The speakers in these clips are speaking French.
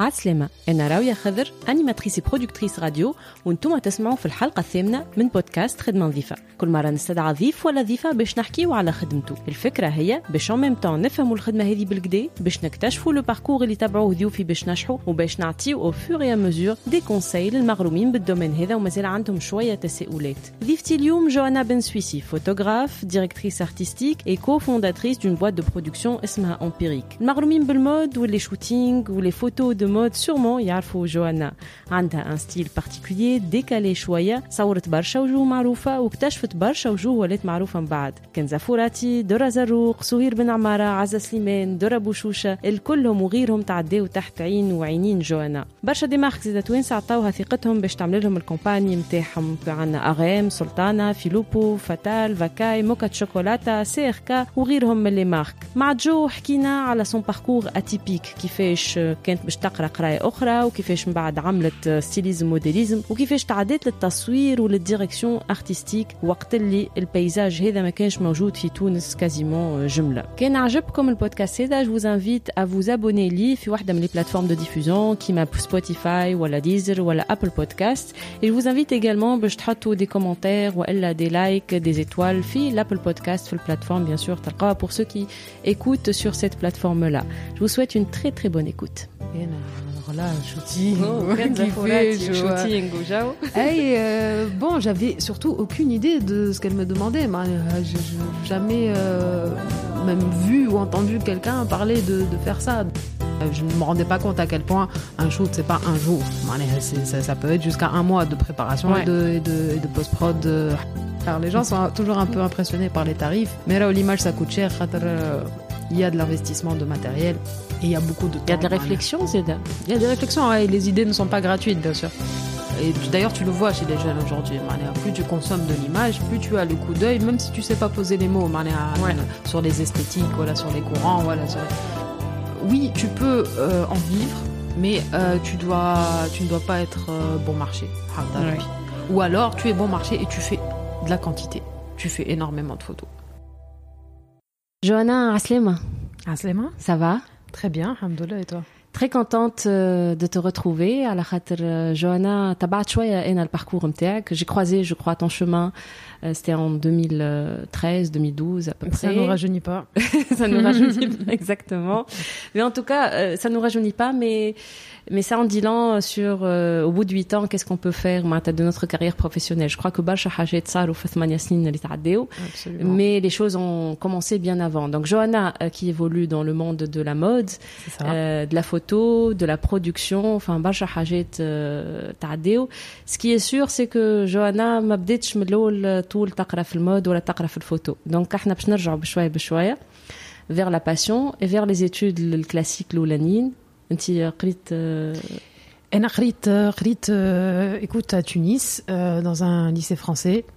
عسلامة. أنا راوية خضر أنيماتريس برودكتريس راديو وأنتم تسمعوا في الحلقة الثامنة من بودكاست خدمة نظيفة. كل مرة نستدعى ضيف ولا ضيفة باش نحكيو على خدمته. الفكرة هي باش ان ميم طون نفهموا الخدمة هذه بالكدا باش نكتشفوا لو باركور اللي تبعوه ضيوفي باش نجحوا وباش نعطيو أو فور مزور دي كونساي للمغرومين بالدومين هذا ومازال عندهم شوية تساؤلات. ضيفتي اليوم جوانا بن سويسي فوتوغراف ديريكتريس ارتستيك اي كو فونداتريس دون بوات دو برودكسيون اسمها امبيريك المغرومين بالمود واللي شوتينغ واللي فوتو دو مود سورمون يعرفوا جوانا عندها ان ستيل بارتيكولير ديكالي شوية. صورت برشا وجوه معروفة واكتشفت برشا وجوه ولات معروفة من بعد. كنزة فوراتي درة زروق سهير بن عمارة عزة سليمان درة بوشوشة. الكلهم وغيرهم تعداو تحت عين وعينين جوانا. برشا دي مارك زيدا توانسه عطاوها ثقتهم باش تعمل لهم الكومباني نتاعهم عندنا أغام سلطانة فيلوبو فتال فاكاي موكا شوكولاتة سي ار كا وغيرهم من لي مارك. مع جو حكينا على سون باركور اتيبيك كيفاش كانت باش تقرأ قرايه اخرى وكيفاش من بعد عملت ستيليزم موديليزم وكيفاش تعديت للتصوير وللديريكسيون ارتستيك وقت اللي البيزاج هذا ما كانش موجود في تونس كازيمون جمله كان عجبكم البودكاست هذا جو انفيت ا فوز ابوني لي في واحده من لي بلاتفورم دو ديفوزيون كيما سبوتيفاي ولا ديزر ولا ابل بودكاست et je vous invite également باش تحطوا des commentaires والا des likes des étoiles في l'Apple Podcast في البلاتفورم bien sûr تلقاها pour ceux qui écoutent sur cette plateforme là je vous souhaite une très très bonne écoute alors là, shooting, Oh, kiffé, shooting. Hey, euh, bon, j'avais surtout aucune idée de ce qu'elle me demandait. Mais, euh, je n'ai jamais euh, même vu ou entendu quelqu'un parler de, de faire ça. Euh, Je ne me rendais pas compte à quel point un shoot, c'est pas un jour. Ça, ça peut être jusqu'à un mois de préparation Ouais. et de, de- post-prod. Alors, les gens sont toujours un peu impressionnés par les tarifs. Mais là, l'image, ça coûte cher il y a de l'investissement de matériel et il y a beaucoup de temps. Il y a des réflexions réflexion, c'est de... il y a des réflexions, et les idées ne sont pas gratuites, bien sûr. D'ailleurs, tu le vois chez les jeunes aujourd'hui. Plus tu consommes de l'image, plus tu as le coup d'œil, même si tu ne sais pas poser les mots ouais. sur les esthétiques, voilà, sur les courants. Voilà. Oui, tu peux euh, en vivre, mais euh, tu, dois, tu ne dois pas être euh, bon marché. Ah, bah Ou alors, tu es bon marché et tu fais de la quantité. Tu fais énormément de photos. Johanna Aslema. Aslema Ça va? Très bien, alhamdoulilah, et toi? Très contente euh, de te retrouver. À la khater, euh, Johanna, le parcours J'ai croisé, je crois, ton chemin. Euh, c'était en 2013, 2012 à peu près. Ça nous rajeunit pas. ça nous rajeunit pas, exactement. Mais en tout cas, ça nous rajeunit pas, mais mais ça en dit long sur euh, au bout de huit ans, qu'est-ce qu'on peut faire معناتها, de notre carrière professionnelle. Je crois que برشا حاجات صاروا في ثمانية سنين اللي تعداو, Absolument. mais les choses ont commencé bien avant. Donc Johanna euh, qui évolue dans le monde de la mode, C'est ça. euh, de la photo, de la production, enfin برشا حاجات euh, تعداو. Ce qui est sûr c'est que Johanna ما بداتش من الاول طول تقرا في المود ولا تقرا في الفوتو. Donc احنا باش نرجعوا بشويه بشويه vers la passion et vers les études الكلاسيك الاولانيين. انت قريت آه، أنا قريت قريت euh, écoute à Tunis euh, dans un lycée français euh,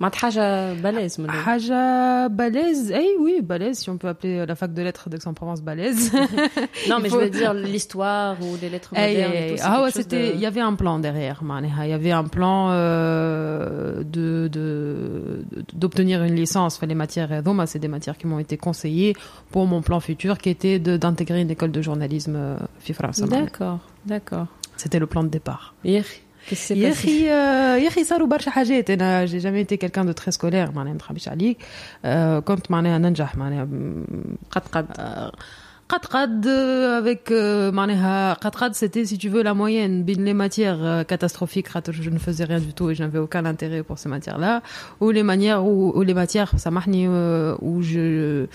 معناتها حاجه بلاز من الأول. Haja balèze, eh oui, balèze, si on peut appeler la fac de lettres d'Aix-en-Provence balèze. Non, Il mais faut- je veux dire l'histoire ou les lettres Eh, modernes. eh, et tout, c'est ah quelque ouais, chose c'était, de- il y avait un plan derrière, معناها. il y avait un plan euh, de, de, d'obtenir une licence. Enfin, les matières, euh, donc, c'est des matières qui m'ont été conseillées pour mon plan futur, qui était de, d'intégrer une école de journalisme euh, في فرنسا, معناها. D'accord, d'accord. C'était le plan de départ. يا اخي qu'est-ce qui s'est يا passé اخي آه، يا اخي صاروا برشا حاجات انا j'ai jamais été quelqu'un de très scolaire معناها ما نخبيش عليك آه، كنت معناها ننجح معناها قد قد آه، قد قد euh, avec euh, معناها قد قد c'était si tu veux la moyenne بين les matières euh, catastrophiques خاطر je ne faisais rien du tout et je n'avais aucun intérêt pour ces matières là ou les manières ou, ou les matières سامحني euh, où je euh,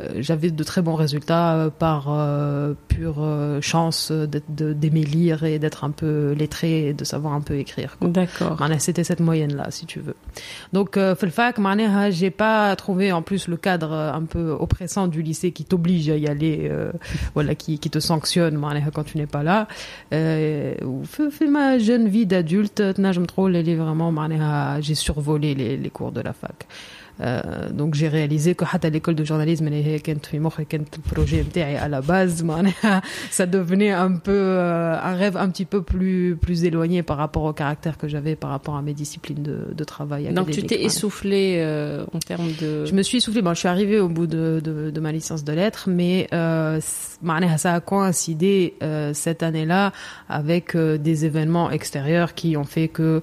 euh, j'avais de très bons résultats euh, par euh, pure chance d'aimer lire et d'être un peu lettré et de savoir un peu écrire. D'accord. C'était cette moyenne-là, si tu veux. Donc, Felfac, hein, j'ai pas trouvé en plus le cadre un peu oppressant du lycée qui t'oblige à y aller, voilà, qui, qui te sanctionne hein, quand tu n'es pas là. Fais ma jeune vie d'adulte, je me trouve, j'ai survolé les cours de la fac euh, donc j'ai réalisé que à l'école de journalisme le projet à la base ça devenait un peu euh, un rêve un petit peu plus plus éloigné par rapport au caractère que j'avais par rapport à mes disciplines de, de travail donc tu t'es essoufflé euh, en termes de je me suis essoufflé bon je suis arrivée au bout de, de, de ma licence de lettres mais ça a coïncidé cette année-là avec euh, des événements extérieurs qui ont fait que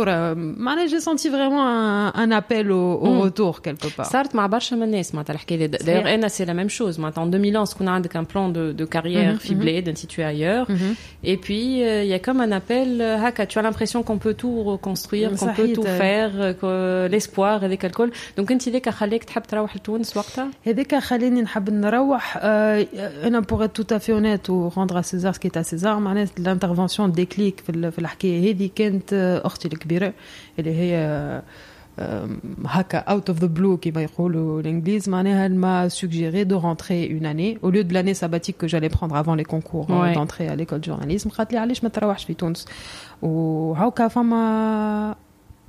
معناها جي سونتي فريمون ان ابل او روتور كيلكو بار صارت مع برشا من الناس معناتها الحكايه دايوغ انا سي لا ميم شوز معناتها ان 2011 كون عندك ان بلان دو دو كارير في بلاد انت تو ايور اي بوي يا كوم ان ابل هكا tu as l'impression qu'on peut tout reconstruire qu'on peut tout faire l'espoir هذاك الكل دونك انت هذاك خليك تحب تروح لتونس وقتها هذاك خليني نحب نروح انا pour être tout à fait honnête ou rendre à César ce qui est à César معناها l'intervention déclic في الحكايه هذه كانت اختي الكبيره اللي هي هكا اوت اوف ذا بلو كما يقولوا الانجليز معناها elle m'a suggéré de rentrer une année au lieu de l'année sabbatique que j'allais prendre avant les concours ouais. d'entrée à l'école de journalisme قالت لي علاش ما تروحش في تونس وهاكا فما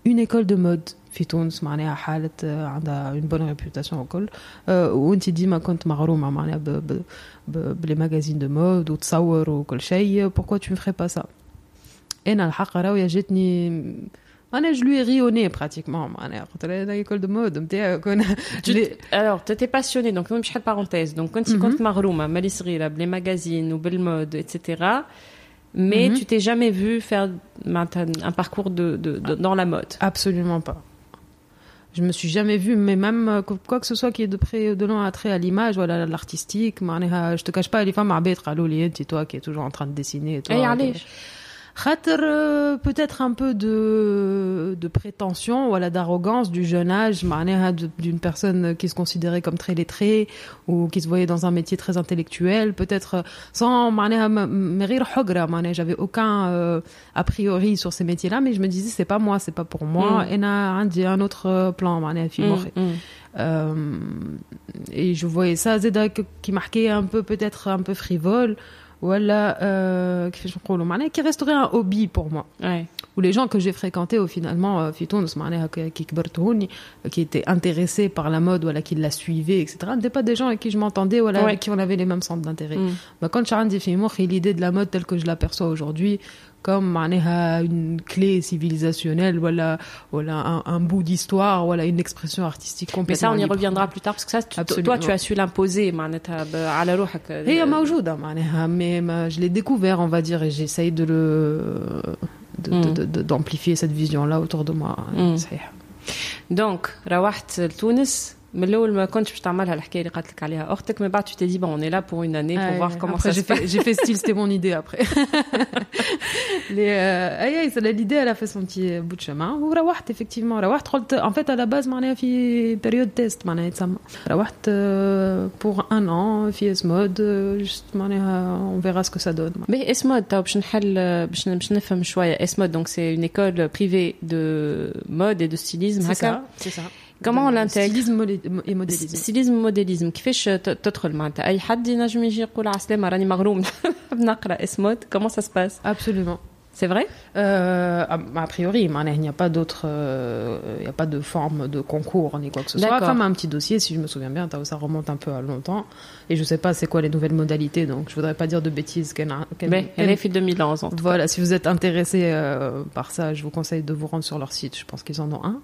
une école de mode في تونس معناها حالة عندها une bonne réputation وكل وانت ديما كنت مغرومة معناها بلي ماغازين دو مود وتصور وكل شيء pourquoi tu ne ferais pas ça انا الحق راويه جاتني انا je lui ai ri au nez pratiquement معناها قلت لها l'école de mode نتاعك alors tu étais passionnée donc مش حد parenthèse donc كنت كنت مغرومه مالي صغيره بلي ماغازين وبالمود etc mais tu t'es jamais vu faire un parcours de, de, de, dans la mode Absolument pas. Je me suis jamais vue, mais même quoi que ce soit qui est de près de loin attrait à l'image, voilà, l'artistique. Je te cache pas, les femmes à c'est toi qui es toujours en train de dessiner. Et toi, hey, allez. Khater, euh, peut-être un peu de, de prétention, voilà, d'arrogance du jeune âge, d'une personne qui se considérait comme très lettrée ou qui se voyait dans un métier très intellectuel, peut-être sans, j'avais aucun euh, a priori sur ces métiers-là, mais je me disais c'est pas moi, c'est pas pour moi, et mm. a un autre plan, mm, mm. Euh, et je voyais ça, Zeda, qui marquait un peu, peut-être un peu frivole voilà euh, qui resterait un hobby pour moi ouais. ou les gens que j'ai fréquentés au finalement euh, qui étaient intéressés par la mode voilà qui la suivaient etc n'étaient pas des gens avec qui je m'entendais voilà ouais. avec qui on avait les mêmes centres d'intérêt mm. bah, quand l'idée de la mode telle que je l'aperçois aujourd'hui comme معناها une clé civilisationnelle voilà voilà un, un bout d'histoire voilà une expression artistique complètement mais ça on y reviendra plus tard parce que ça tu, toi tu as su l'imposer معناتها على روحك هي موجودة معناها mais je l'ai découvert on va dire et j'essaye de le d'amplifier cette vision là autour de moi صحيح donc روحت لتونس من الاول ما كنتش باش تعملها الحكايه اللي قالت لك عليها اختك من بعد tu t'es dit bon on est là pour une année pour voir comment après, ça se fait j'ai fait style c'était mon idée après les euh, اي اي l'idée elle a fait son petit bout de chemin وروحت effectivement روحت قلت en fait à la base معناها في période test معناها يتسمى روحت pour un an في اسمود juste معناها on verra ce que ça donne mais اسمود تو باش نحل باش باش نفهم شويه اسمود donc c'est une école privée de mode et de stylisme هكا c'est ça كمان ولا انت ستيليزم اي موديليزم ستيليزم موديليزم كيفاش تدخل معناتها اي حد ينجم يجي يقول عسلامه راني مغروم نحب نقرا اسمود كومون سا سباس ابسولومون C'est vrai euh, a, a priori, il n'y a pas d'autre, euh, il n'y a pas de forme de concours ni quoi que ce soit. Enfin, un petit dossier, si je me souviens bien, ça remonte un peu à longtemps. Et je sais pas c'est quoi les nouvelles modalités, donc je voudrais pas dire de bêtises. Qu'elle, qu Mais elle est fait 2011 en tout Voilà, si vous êtes intéressé euh, par ça, je vous conseille de vous rendre sur leur site. Je pense qu'ils en ont un.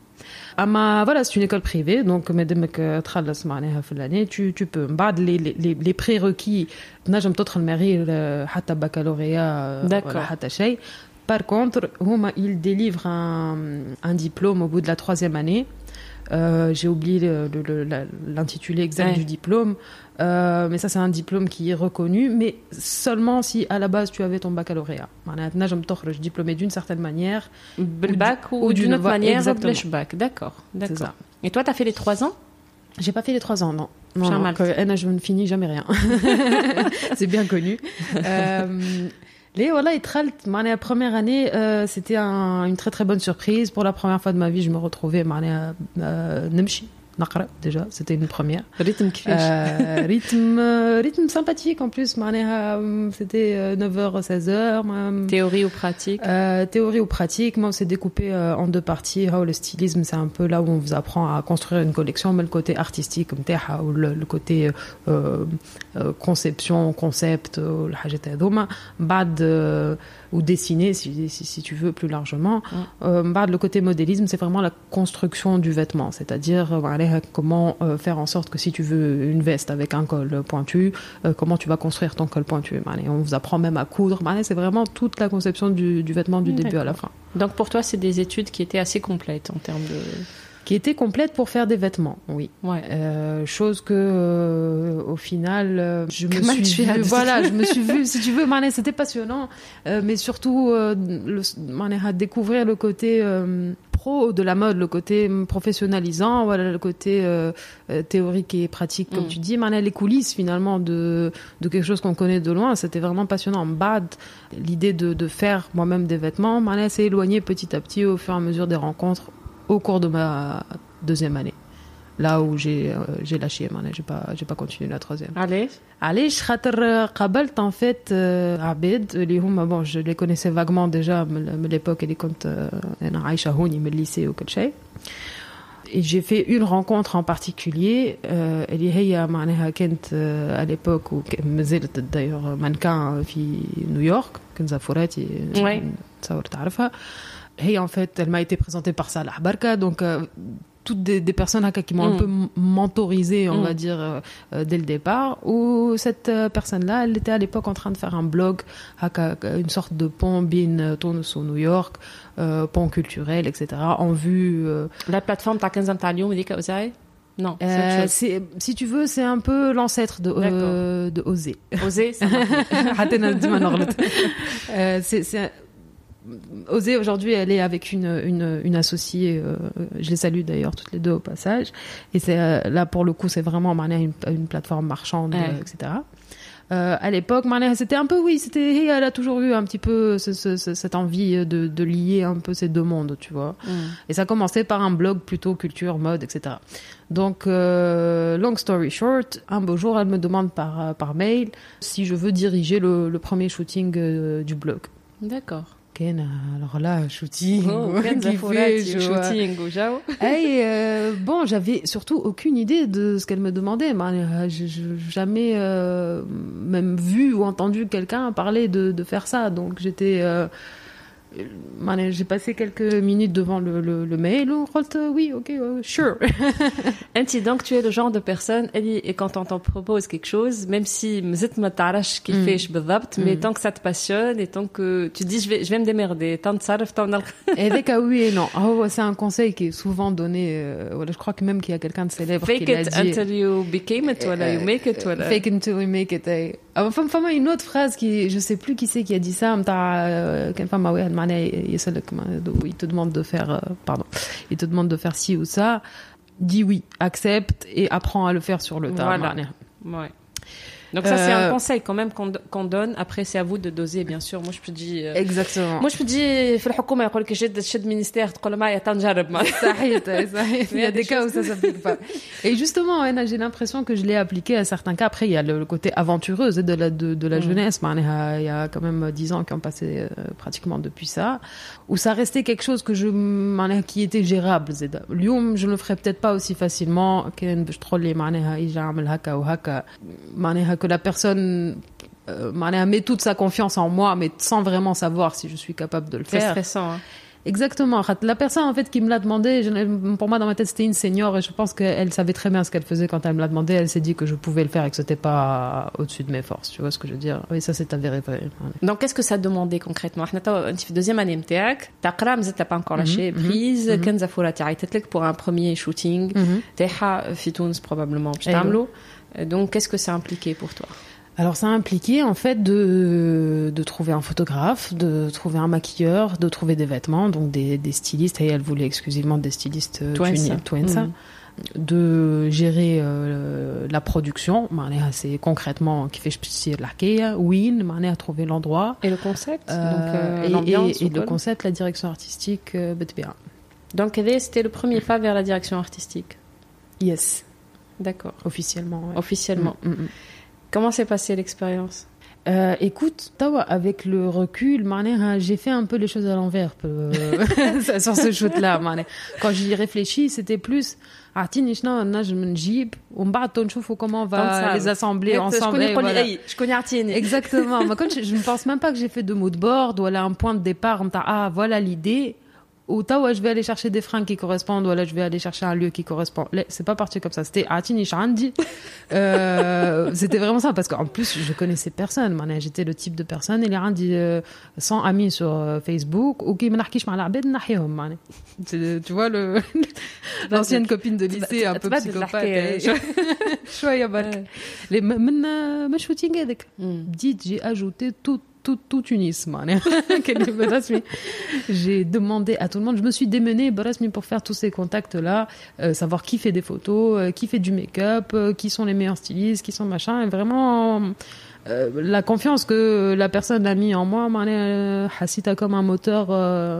Ah, voilà, c'est une école privée, donc l'année, tu, tu peux. Les, les, les prérequis, نجم تدخل مغير حتى baccalauréat D'accord. حتى شيء par contre, il délivre un, un, diplôme au bout de la troisième année Euh, j'ai oublié l'intitulé exact du diplôme. Euh, mais ça, c'est un diplôme qui est reconnu, mais seulement si à la base tu avais ton baccalauréat. Maintenant, je me suis diplômé d'une certaine manière. Le bac ou, ou d'une autre manière, le bac. D'accord. Et toi, tu as fait les trois ans? J'ai pas fait les trois ans, non. Non, non que, je ne finis jamais rien. c'est bien connu. euh, et voilà, Itralt, la première année, euh, c'était une très très bonne surprise. Pour la première fois de ma vie, je me retrouvais, Marley, euh, Nemchi. نقرا déjà, c'était une première. rythme كيفاش Euh, rythme euh, rythme sympathique en plus معناها, euh, c'était euh, 9h 16h. euh, théorie ou pratique euh, théorie ou pratique, moi, c'est découpé euh, en deux parties. Oh, le stylisme, c'est un peu là où on vous apprend à construire une collection, mais le côté artistique, comme Teha, ou le, le côté euh, euh, conception, concept, ou le حاجات هذوما. بعد, euh, ou dessiner, si, si, tu veux, plus largement. Mm. Euh, bah, le côté modélisme, c'est vraiment la construction du vêtement, c'est-à-dire euh, euh, comment euh, faire en sorte que si tu veux une veste avec un col pointu, comment tu vas construire ton col pointu. Bah, allez, on vous apprend même à coudre. Bah, c'est vraiment toute la conception du, du vêtement du mm, début à la fin. Donc pour toi, c'est des études qui étaient assez complètes en termes de... Qui était complète pour faire des vêtements, oui. ouais. Euh, chose que euh, au final euh, je me suis vue- voilà je me suis vue si tu veux Mané, c'était passionnant. Mais surtout le, Mané, à découvrir le côté pro de la mode le côté professionnalisant voilà le côté théorique et pratique comme Mm. tu dis. Mané, les coulisses finalement de de quelque chose qu'on connaît de loin c'était vraiment passionnant. Bad l'idée de, de faire moi-même des vêtements Mané s'est éloigné petit à petit au fur et à mesure des rencontres au cours de ma deuxième année là où j'ai euh, j'ai lâché معناها j'ai pas j'ai pas continué la troisième allez علاش خاطر قابلت en fait euh, عباد اللي هما bon je les connaissais vaguement déjà من من l'époque اللي كنت euh, انا عايشه هوني من lycée وكل شيء et j'ai fait une rencontre en particulier euh, اللي هي معناها كانت euh, à l'époque وما زالت d'ailleurs mannequin في نيويورك كنزة فراتي Ouais. تصور تعرفها hey, en fait, elle m'a été présentée par Salah Barka, donc euh, toutes des, des personnes hein, qui m'ont un mm. peu mentorisé, on mm. va dire, euh, euh, dès le départ, où cette personne-là, elle était à l'époque en train de faire un blog, une sorte de pont bin tourne sur New York, pont culturel, etc., en vue... La plateforme Taken Zantalium, il dit non. Si tu veux, c'est un peu l'ancêtre de, euh, de Oser. Oser, c'est c'est osé aujourd'hui aller avec une, une, associée. Euh, je les salue d'ailleurs toutes les deux au passage. Et c'est euh, là pour le coup, c'est vraiment une, une plateforme marchande, euh, etc. à l'époque, c'était un peu, oui, c'était, elle a toujours eu un petit peu cette envie de, lier un peu ces deux mondes, tu vois. Mm. Et ça commençait par un blog plutôt culture, mode, etc. Donc, long story short, un beau jour, elle me demande par, par mail si je veux diriger le premier shooting du blog. D'accord. Hein. alors là, shooting, oh, shooting, Et euh, bon, j'avais surtout aucune idée de ce qu'elle me demandait. J'ai euh, jamais euh, même vu ou entendu quelqu'un parler de, faire ça. Donc j'étais. Euh, j'ai passé quelques minutes devant le, le, le mail. Euh, oui, ok, euh, sure. Anti, donc tu es le genre de personne, et quand on t'en propose quelque chose, même si qui mm. fait mais mm. tant que ça te passionne et tant que tu dis je vais, je vais me démerder, tant de Et dès ah oui et non. Oh, c'est un conseil qui est souvent donné. Euh, je crois que même qu'il y a quelqu'un de célèbre fake qui l'a dit. Fake it until you became it, voilà, you euh, make it, voilà. Fake it until you make it. Eh. Ah, enfin, une autre phrase qui, je sais plus qui c'est qui a dit ça il te demande de faire, euh, pardon, il te demande de faire ci ou ça, dis oui, accepte et apprends à le faire sur le tas. Ouais. Donc ça c'est un Euh, conseil quand même qu'on qu'on donne. Après c'est à vous de doser bien sûr. Moi je peux dire euh, Exactement. moi je peux dire في الحكومة يقول لك جد شد ministère تقول معايا تنجرب معايا. صحيح صحيح. Il y a des cas où ça s'applique pas. Et justement, Anna, j'ai l'impression que je l'ai appliqué à certains cas. Après, il y a le, le côté aventureuse de la, de, de la Mm. jeunesse. معناها, Il y a quand même dix ans qui ont passé euh, pratiquement depuis ça. Où ça restait quelque chose que je, معناها, qui était gérable. زيدا. اليوم, je ne le ferais peut-être pas aussi facilement. كان باش تقول لي معناها يجي عمل هكا وهكا. que la personne euh, met toute sa confiance en moi, mais sans vraiment savoir si je suis capable de le faire. C'est stressant. Hein. Exactement. La personne en fait qui me l'a demandé, pour moi dans ma tête c'était une senior et je pense qu'elle savait très bien ce qu'elle faisait quand elle me l'a demandé. Elle s'est dit que je pouvais le faire et que c'était pas au-dessus de mes forces. Tu vois ce que je veux dire? Oui, ça c'est avéré. Vrai. Donc qu'est-ce que ça demandait concrètement? Deuxième année MTAC, ta t'as pas encore lâché mhm, prise. Mhm, mhm. Kenza Fola, t'as pour un premier shooting. T'es à euh, Fitouns probablement. Eh je donc qu'est-ce que ça impliquait pour toi? Alors ça a impliqué en fait de, de trouver un photographe, de trouver un maquilleur, de trouver des vêtements, donc des, des stylistes, et elle voulait exclusivement des stylistes euh, twins, mm. de gérer euh, la production, c'est concrètement qui fait la Win, à trouver l'endroit. Et le concept euh, donc, et, et, le concept, la direction artistique, bien. Donc c'était le premier pas vers la direction artistique? Yes. D'accord. Officiellement. Officiellement. Mm, mm, Comment s'est passée l'expérience euh, écoute, avec le recul, j'ai fait un peu les choses à l'envers euh, sur ce shoot-là. Quand j'y réfléchis, c'était plus comment on va les assembler ensemble. Je connais, Artine. Exactement. je ne pense même pas que j'ai fait de mood board, voilà un point de départ. Ah, voilà l'idée ou tawa je vais aller chercher des fringues qui correspondent ou là je vais aller chercher un lieu qui correspond c'est pas parti comme ça c'était atini shandi euh, c'était vraiment ça parce qu'en plus je connaissais personne j'étais le type de personne il y a dit euh, sans amis sur euh, Facebook ou qui m'nahkish ma l'abed nahihom tu vois le l'ancienne copine de lycée un peu psychopathe شويه برك من من shooting هذاك بديت j'ai ajouté tout tout, tout Tunis. J'ai demandé à tout le monde, je me suis démenée pour faire tous ces contacts-là, euh, savoir qui fait des photos, euh, qui fait du make-up, euh, qui sont les meilleurs stylistes, qui sont machin, vraiment la confiance que la personne a mis en moi, Hassita comme un moteur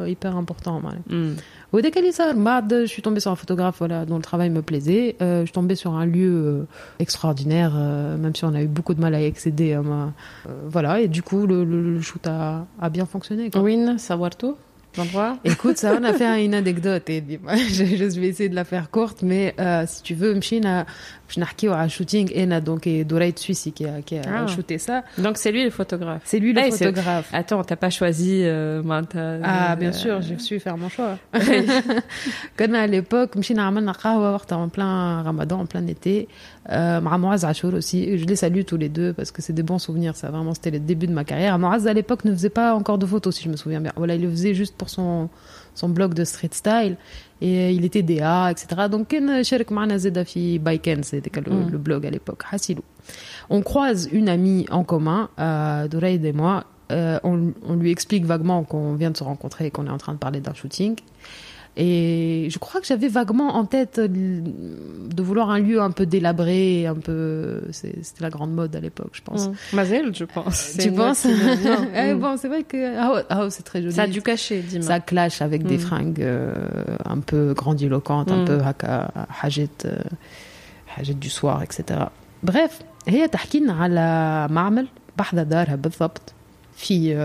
hyper important. Mm. Au je suis tombée sur un photographe voilà, dont le travail me plaisait. Euh, je suis tombée sur un lieu euh, extraordinaire, euh, même si on a eu beaucoup de mal à y accéder. voilà, et du coup, le, shoot a, a, bien fonctionné. Quoi. Win, savoir tout Écoute, ça, on a fait une anecdote. Et je, je vais essayer de la faire courte, mais si tu veux, Mchina, je n'ai un shooting et donc et Doraïd Suisse qui a, qui a ah. shooté ça. Donc c'est lui le photographe. C'est lui le photographe. Attends, t'as pas choisi euh, Ah bien sûr, j'ai su faire mon choix. Quand à l'époque, مشينا عملنا قهوة en plein Ramadan, en plein été. Euh, Moaz Achour aussi. Je les salue tous les deux parce que c'est des bons souvenirs. Ça vraiment c'était le début de ma carrière. Moaz à l'époque ne faisait pas encore de photos si je me souviens bien. Voilà, il le faisait juste pour son son blog de street style et il était DA etc donc كان شارك معنا زاده في بايكن c'était le, le blog à l'époque Hassilou on croise une amie en commun euh, Douraïd et moi euh, on, on lui explique vaguement qu'on vient de se rencontrer et qu'on est en train de parler d'un shooting et je crois que j'avais vaguement en tête de vouloir un lieu un peu délabré, un peu. C'était la grande mode à l'époque, je pense. Mmh. Mazel, je pense. Tu penses eh, Bon, c'est vrai que. Ah, ah, c'est très joli. Ça a dû cacher, dis-moi. Ça clash avec des mmh. fringues euh, un peu grandiloquentes, un mmh. peu haka, hajet, euh, du soir, etc. bref هي تحكي لنا على معمل بحذا دارها بالضبط في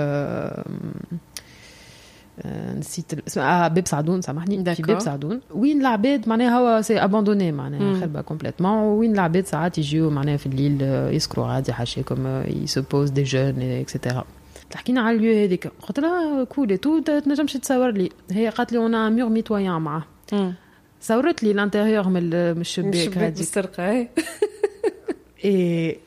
نسيت اه باب سعدون سامحني في باب سعدون وين العباد معناها هو سي اباندوني معناها خربه كومبليتمون وين العباد ساعات يجيو معناها في الليل يسكروا عادي حاشاكم يسوبوز دي جون اكسيتيرا تحكينا على اليو هذيك قلت لها كول تو تنجمش تصور لي هي قالت لي انا ميغ ميتويان معاه صورت لي الانتيريور من الشباك هذيك السرقه اي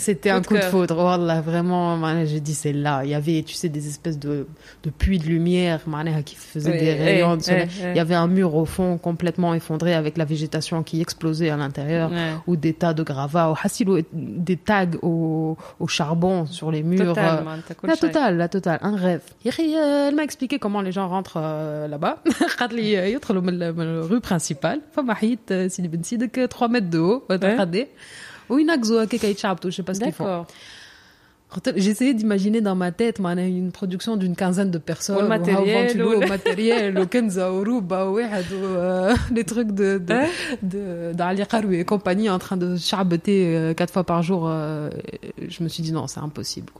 C'était un coup de foudre. Wallah, vraiment, j'ai dit c'est là. Il y avait, tu sais, des espèces de, de puits de lumière qui faisaient des rayons. Il y avait un mur au fond complètement effondré avec la végétation qui explosait à l'intérieur ou des tas de gravats, ou des tags au, au charbon sur les murs. Total, la totale, la totale, un rêve. Euh, elle m'a expliqué comment les gens rentrent euh, là-bas. rue principale. Fama c'est de 3 mètres de haut je sais pas ce qu'ils font. J'essayais d'imaginer dans ma tête man, une production d'une quinzaine de personnes. Ou le matériel. Ou le matériel. Ou Kenza, euh, les trucs de, hein d'Ali Karoui et compagnie en train de charbeter euh, quatre fois par jour. Euh, je me suis dit non, c'est impossible.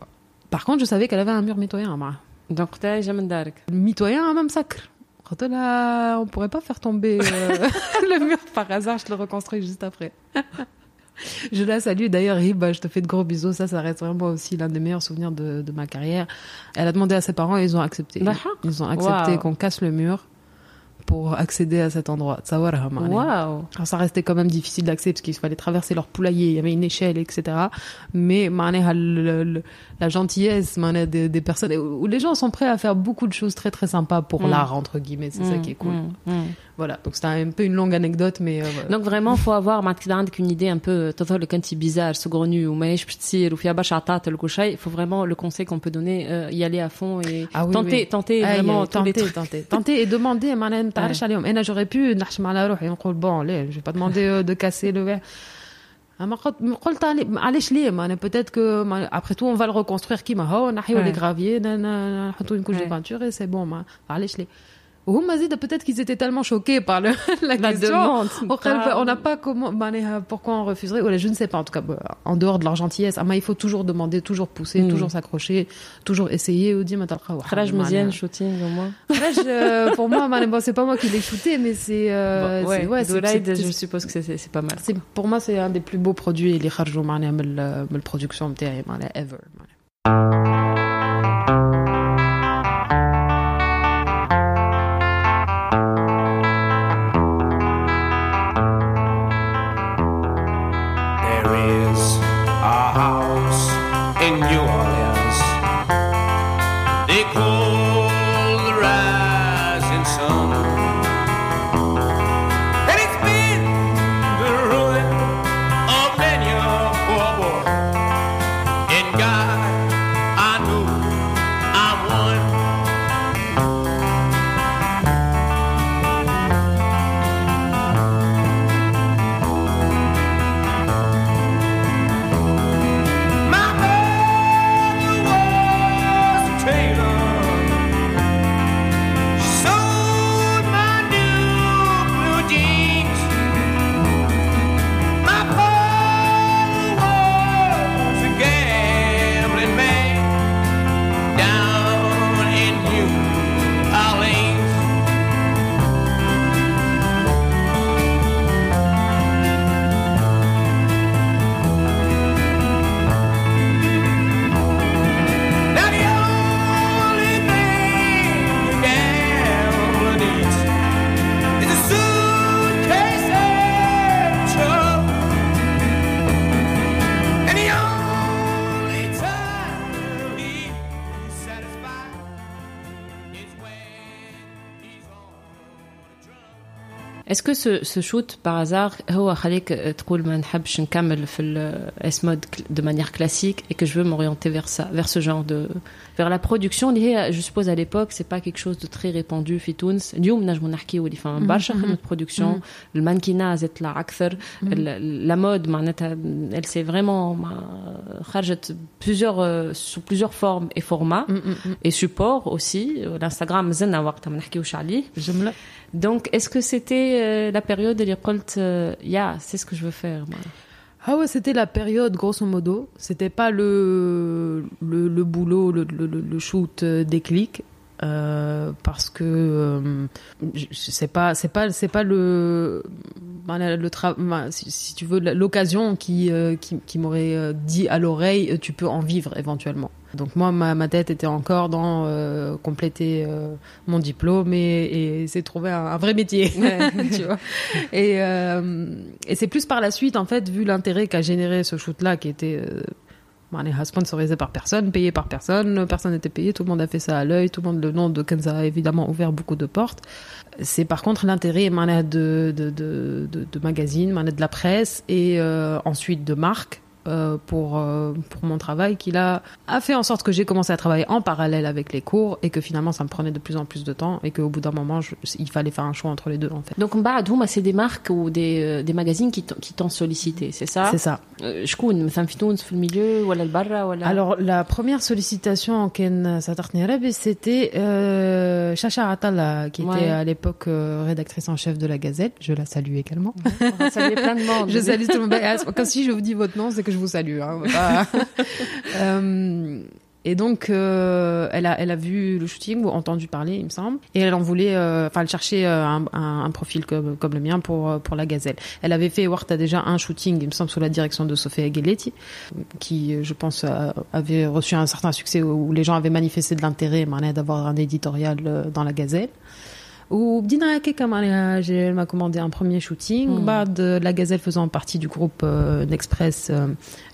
Par contre, je savais qu'elle avait un mur mitoyen. Ma. Donc, t'as jamais d'arc. Mitoyen, même sacre. On pourrait pas faire tomber le mur par hasard, je le reconstruis juste après. je la salue. D'ailleurs, Riba, je te fais de gros bisous. Ça, ça reste vraiment aussi l'un des meilleurs souvenirs de, ma carrière. Elle a demandé à ses parents et ils ont accepté. Bah, ah, ils ont accepté qu'on casse le mur pour accéder à cet endroit. Wow. ça restait quand même difficile d'accès parce qu'il fallait traverser leur poulailler, il y avait une échelle, etc. Mais la gentillesse des, des personnes, où les gens sont prêts à faire beaucoup de choses très très sympas pour mm. l'art, entre guillemets, c'est ça mm, qui est cool. Mm, voilà, donc c'était un peu une longue anecdote, mais. Euh, donc vraiment, faut avoir maintenant une idée un peu, euh, le kanti bizarre, saugrenu, ou maïch p'tir, ou fiaba chatat, le il faut vraiment le conseil qu'on peut donner, euh, y aller à fond et ah oui, tenter, tenter, ah, vraiment, tenter, tenter, tenter, tenter et demander, manan, t'arriches allez, et là j'aurais pu, n'arriche mal à l'eau, et bon, allez, je vais pas demander de casser le verre. Ah, Peut-être que, après tout, on va le reconstruire. Qui m'a oh, on a les graviers, on a une couche de peinture et c'est bon. Allez, je peut-être qu'ils étaient tellement choqués par la, la question. Demande. On n'a pas comment, euh, pourquoi on refuserait? Je ne sais pas. En tout cas, bah, en dehors de leur gentillesse, ah, il faut toujours demander, toujours pousser, mm. toujours s'accrocher, toujours essayer. Ah, euh, pour moi, c'est pas moi qui l'ai shooté, mais c'est. Euh, ouais, je suppose que c'est pas mal. Pour moi, c'est un des plus beaux produits. Les charges, euh, la production, ever. New Orleans. que ce, ce shoot par hasard هو خليك تقول ما نحبش نكمل في الاس مود de manière classique et que je veux m'orienter vers ça vers ce genre de vers la production اللي هي je suppose à l'époque c'est pas quelque chose de très répandu في تونس اليوم نجموا نحكيو اللي فما برشا خدمة برودكسيون المانكينا زادت تطلع اكثر ال- la mode معناتها elle s'est vraiment ما- خرجت plusieurs euh, sous plusieurs formes et formats et supports aussi l'Instagram مازلنا وقتها ما نحكيوش عليه جملة donc, est-ce que c'était euh, la période de récolte euh, yeah, c'est ce que je veux faire. Ah ouais, c'était la période, grosso modo. C'était pas le, le, boulot, le, le, le shoot euh, des clics. Euh, parce que euh, sais pas, c'est pas, c'est pas le, voilà, le tra- si, si tu veux l'occasion qui, euh, qui, qui m'aurait euh, dit à l'oreille, tu peux en vivre éventuellement. Donc moi, ma, ma tête était encore dans compléter mon diplôme et, et de trouver un, un vrai métier, tu vois. Et, et c'est plus par la suite, en fait, vu l'intérêt qu'a généré ce shoot-là, qui était Maneha sponsorisé par personne, payé par personne, personne n'était payé, tout le monde a fait ça à l'œil, tout le monde, le nom de Kenza a évidemment ouvert beaucoup de portes. C'est par contre l'intérêt de, de, de, de, de magazines, de la presse et euh, ensuite de marques euh, pour, euh, pour mon travail qui là a fait en sorte que j'ai commencé à travailler en parallèle avec les cours et que finalement ça me prenait de plus en plus de temps et qu'au bout d'un moment je- il fallait faire un choix entre les deux en fait. Donc, بعد هما c'est des marques ou des, euh, des magazines qui t'ont- qui t'ont sollicité, c'est ça C'est ça. Euh, شكون مثلا في تونس في الميليو ولا البرا ولا Alors, la première sollicitation qu'En Satartni Arabi, c'était euh, Chacha Atala, qui Ouais. était à l'époque euh, rédactrice en chef de la Gazette. Je la salue également. On va saluer plein de monde. Je salue tout le monde. Bah, Comme si je vous dis votre nom, c'est que je vous salue. Hein, euh, et donc, euh, elle, a, elle a vu le shooting ou entendu parler, il me semble, et elle en voulait, euh, enfin, elle cherchait un, profil comme, comme le mien pour, pour la gazelle. Elle avait fait Warta déjà un shooting, il me semble, sous la direction de Sofia Ghelletti, qui, je pense, avait reçu un certain succès où, les gens avaient manifesté de l'intérêt d'avoir un éditorial dans la gazelle. وبدينا هكاك معناها j'ai- elle m'a commandé un premier shooting Mm. بعد la gazelle faisant partie du groupe euh, Nexpress euh,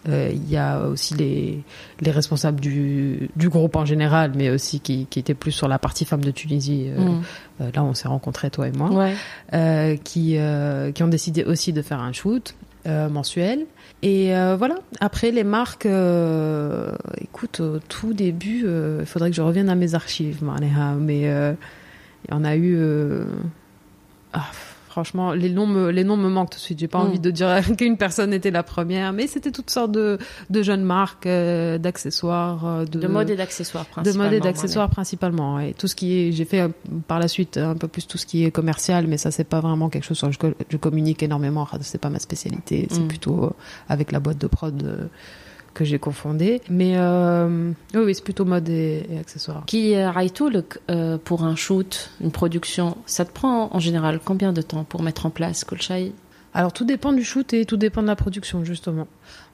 euh, il y a aussi les les responsables du du groupe en général mais aussi qui qui étaient plus sur la partie femmes de Tunisie euh, Mm. euh, là on s'est rencontrés toi et moi Ouais. euh, qui, euh, qui ont décidé aussi de faire un shoot euh, mensuel. Et euh, voilà, après les marques, euh, écoute, au tout début, euh, il faudrait que je revienne à mes archives, معناها, mais euh, il y en a eu... euh, ah, franchement, les noms, me, les noms me manquent tout de suite. J'ai pas Mm. envie de dire qu'une personne était la première, mais c'était toutes sortes de, de jeunes marques, euh, d'accessoires, euh, de, De mode et d'accessoires de principalement. mode et d'accessoires principalement. Tout ce qui est, j'ai fait par la suite un peu plus tout ce qui est commercial, mais ça c'est pas vraiment quelque chose sur lequel je, je communique énormément. C'est pas ma spécialité. C'est Mm. plutôt avec la boîte de prod euh, que j'ai confondé. Mais euh, oui, c'est plutôt mode et, accessoires. Qui Raïtoulek, euh, pour un shoot, une production, ça te prend en général combien de temps pour mettre en place Kolchai? Alors tout dépend du shoot et tout dépend de la production justement.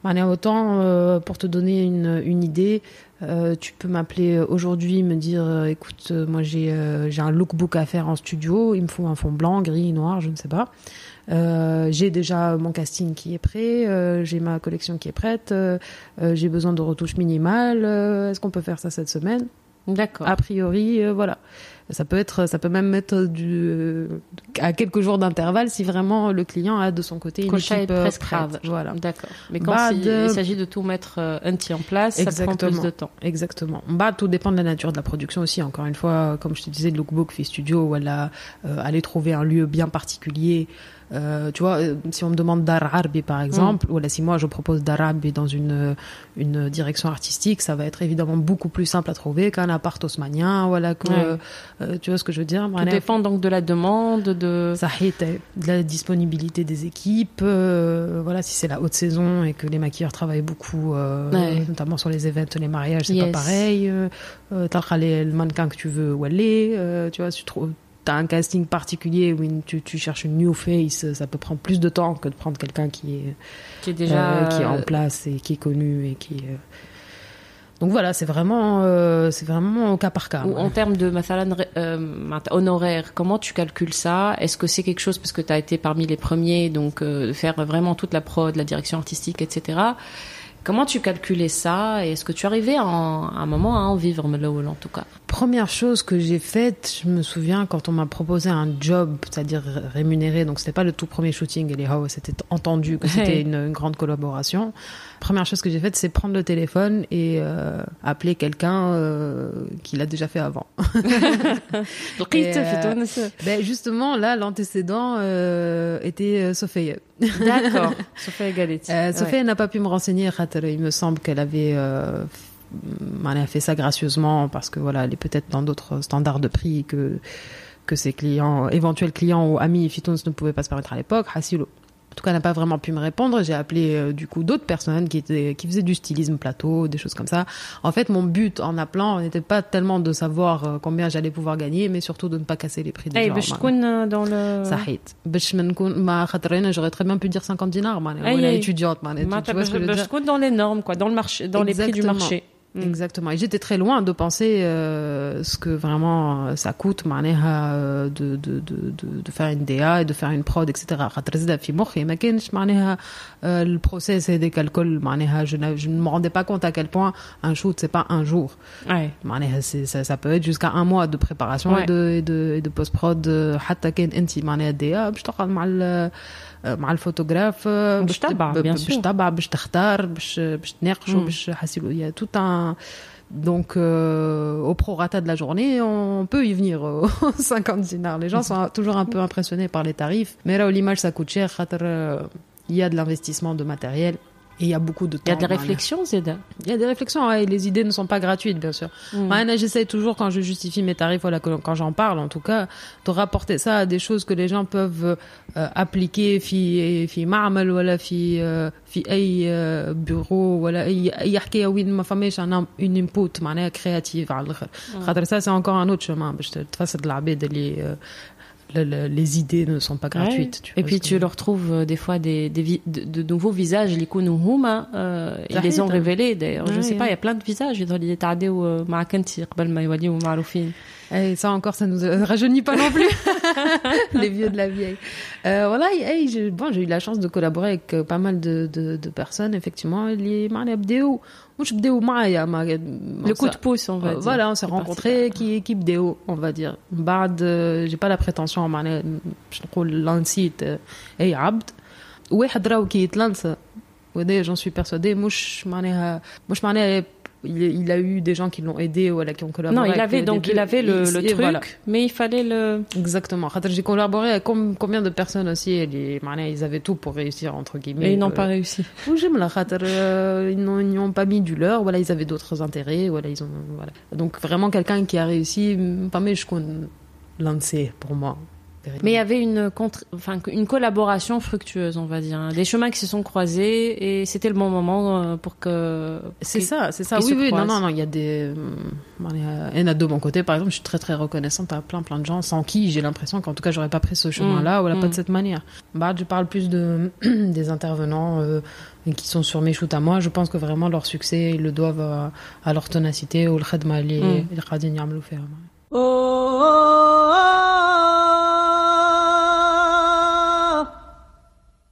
Mané autant euh, pour te donner une, une idée, euh, tu peux m'appeler aujourd'hui, me dire euh, écoute, moi j'ai j'ai un lookbook à faire en studio, il me faut un fond blanc, gris, noir, je ne sais pas. J'ai déjà mon casting qui est prêt, j'ai ma collection qui est prête, j'ai besoin de retouches minimales. Est-ce qu'on peut faire ça cette semaine? D'accord. A priori, voilà. Ça peut être, ça peut même mettre du, euh, à quelques jours d'intervalle si vraiment le client a de son côté une équipe est euh, grave. Voilà. D'accord. Mais quand Bah, il, de- il s'agit de tout mettre euh, un petit en place, ça prend plus de temps. Exactement. Bah, tout dépend de la nature de la production aussi. Encore une fois, comme je te disais, le lookbook fait studio, où elle a euh, aller trouver un lieu bien particulier. Euh, tu vois, euh, si on me demande d'art arabi par mm. exemple, ou là, si moi je propose d'art arabi dans une, une direction artistique, ça va être évidemment beaucoup plus simple à trouver qu'un appart haussmanien, voilà, que, euh, tu vois ce que je veux dire. Tout dépend donc de la demande, de. Ça de la disponibilité des équipes, voilà, si c'est la haute saison et que les maquilleurs travaillent beaucoup, notamment sur les événements, les mariages, c'est pas pareil. Euh, t'as le mannequin que tu veux où aller, tu vois, tu trouves t'as un casting particulier où une- tu, tu cherches une new face, ça peut prendre plus de temps que de prendre quelqu'un qui est, qui est déjà... euh, qui est en euh, place et qui est connu et qui. euh, Donc voilà, c'est vraiment, euh, c'est vraiment au cas par cas. Ou ouais. en termes de mathalan, euh, honoraire, comment tu calcules ça? Est-ce que c'est quelque chose, parce que tu as été parmi les premiers, donc euh, faire vraiment toute la prod, la direction artistique, etc. Comment tu calculais ça? Et est-ce que tu arrivais en, à un moment à en vivre, Melowell, en tout cas? première chose que j'ai faite, je me souviens quand on m'a proposé un job, c'est-à-dire rémunéré, donc c'était pas le tout premier shooting, et les oh, c'était entendu que c'était une, grande collaboration. Première chose que j'ai faite, c'est prendre le téléphone et euh, appeler quelqu'un euh, qui l'a déjà fait avant. donc, et, euh, ben justement, là, l'antécédent euh, était Sophie. D'accord, Sophie Galetti. Sophie n'a pas pu me renseigner, il me semble qu'elle avait fait Manet a fait ça gracieusement parce que voilà, elle est peut-être dans d'autres standards de prix que que ses clients, éventuels clients ou amis Fitons ne pouvaient pas se permettre à l'époque. Hassilo, en tout cas, n'a pas vraiment pu me répondre. J'ai appelé euh, du coup d'autres personnes qui étaient qui faisaient du stylisme plateau, des choses comme ça. En fait, mon but en appelant n'était pas tellement de savoir euh, combien j'allais pouvoir gagner, mais surtout de ne pas casser les prix des hey, gens. Bah, dans le Sahit. j'aurais très bien pu dire 50 dinars, man. Hey, hey. étudiante, man. Tu, tu vois ce je veux dans les normes quoi, dans le marché, dans les prix du marché. Mm. Exactement. Et j'étais très loin de penser euh, ce que vraiment euh, ça coûte معناها euh, de, de, de, de, de faire une DA et de faire une prod, etc. خاطر زاد في مخي ما كانش معناها euh, le process هذاك الكل معناها je, n'a- je ne me rendais pas compte à quel point un shoot c'est pas un jour. Ouais. معناها c'est- ça, ça peut être jusqu'à un mois de préparation Ouais. et de, et de, et de post-prod euh, حتى كان انت معناها DA باش تقعد مع ال مع الفوتوغراف باش تتبع، bien باش sûr. تتبع باش تختار باش باش تناقشوا Mm. باش حاسيلو il y a tout un donc euh, au prorata de la journée on peut y venir aux 50 dinars les gens sont toujours un peu impressionnés par les tarifs mais là où l'image ça coûte cher خاطر, euh, il y a de l'investissement de matériel Et il y a beaucoup de temps. Il y a de la voilà. réflexion, Zeda. Il y a des réflexions, ouais, et les idées ne sont pas gratuites, bien sûr. Mm. Moi, j'essaie toujours, quand je justifie mes tarifs, voilà, que- quand j'en parle, en tout cas, de rapporter ça à des choses que les gens peuvent euh, appliquer, fi, fi ma'amal, voilà, fi, euh, fi ay euh, bureau, voilà, ay ay يحكي وين ما فماش un- une input معناها créative على الآخر. خاطر ça, c'est encore un autre chemin, باش تفسد العباد اللي euh, les idées ne sont pas gratuites. Ouais. Tu et puis tu leur trouves euh, des fois des, des de, de, nouveaux visages. Les Huma, euh, ils les ont révélés d'ailleurs. Je ne sais pas, il y a plein de visages. Et ça encore, ça nous euh, rajeunit pas non plus. Les vieux de la vieille. Euh, voilà, hey, j'ai bon, j'ai eu la chance de collaborer avec euh, pas mal de, de, de personnes, effectivement. اللي معنا بداو مش بداو معايا ما Le coup de pouce, on va Euh, dire. voilà, on s'est C'est rencontrés qui qui بداو, on va dire. بعد euh, j'ai pas la prétention معناها باش نقول لانسيت آه، اي عبد واحد راهو كي يتلانسى وهذا j'en suis persuadée مش معناها مش معناها il, a eu des gens qui l'ont aidé ou à qui ont collaboré. Non, il avait donc il avait le, truc, mais il fallait le. Exactement. J'ai collaboré avec combien de personnes aussi. Et les, ils avaient tout pour réussir entre guillemets. Et ils n'ont euh, pas réussi. J'aime la euh, Ils n'y ont pas mis du leur. Voilà, ils avaient d'autres intérêts. Voilà, ils ont. Voilà. Donc vraiment quelqu'un qui a réussi. Pas mais je lancé pour moi. Mais il y avait une, collaboration fructueuse, on va dire. Des chemins qui se sont croisés et c'était le bon moment pour que. C'est ça, c'est ça. Oui, oui, non, non, non. Il y a des. Enna de mon côté, par exemple, je suis très, très reconnaissante à plein, plein de gens sans qui j'ai l'impression qu'en tout cas, j'aurais pas pris ce chemin-là ou là, pas de cette manière. Bah, je parle plus de... des intervenants. Qui sont sur mes shoots à moi, je pense que vraiment leur succès, ils le doivent à, leur ténacité ou le li le khadin. Oh, oh, oh, oh.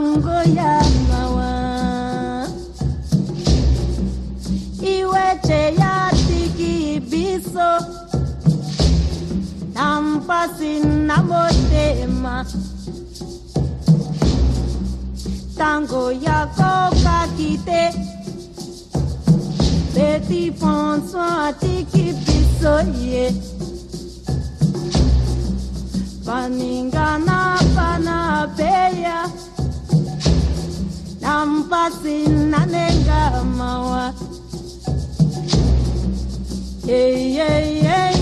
mango ya mawa iweche ya tiki biso, nampasi na motema. Tango ya koka kite, beti ponso atikibiso ye. Paningana panapeya yeah. Nampasi nanenga mawa. Yeah, yeah,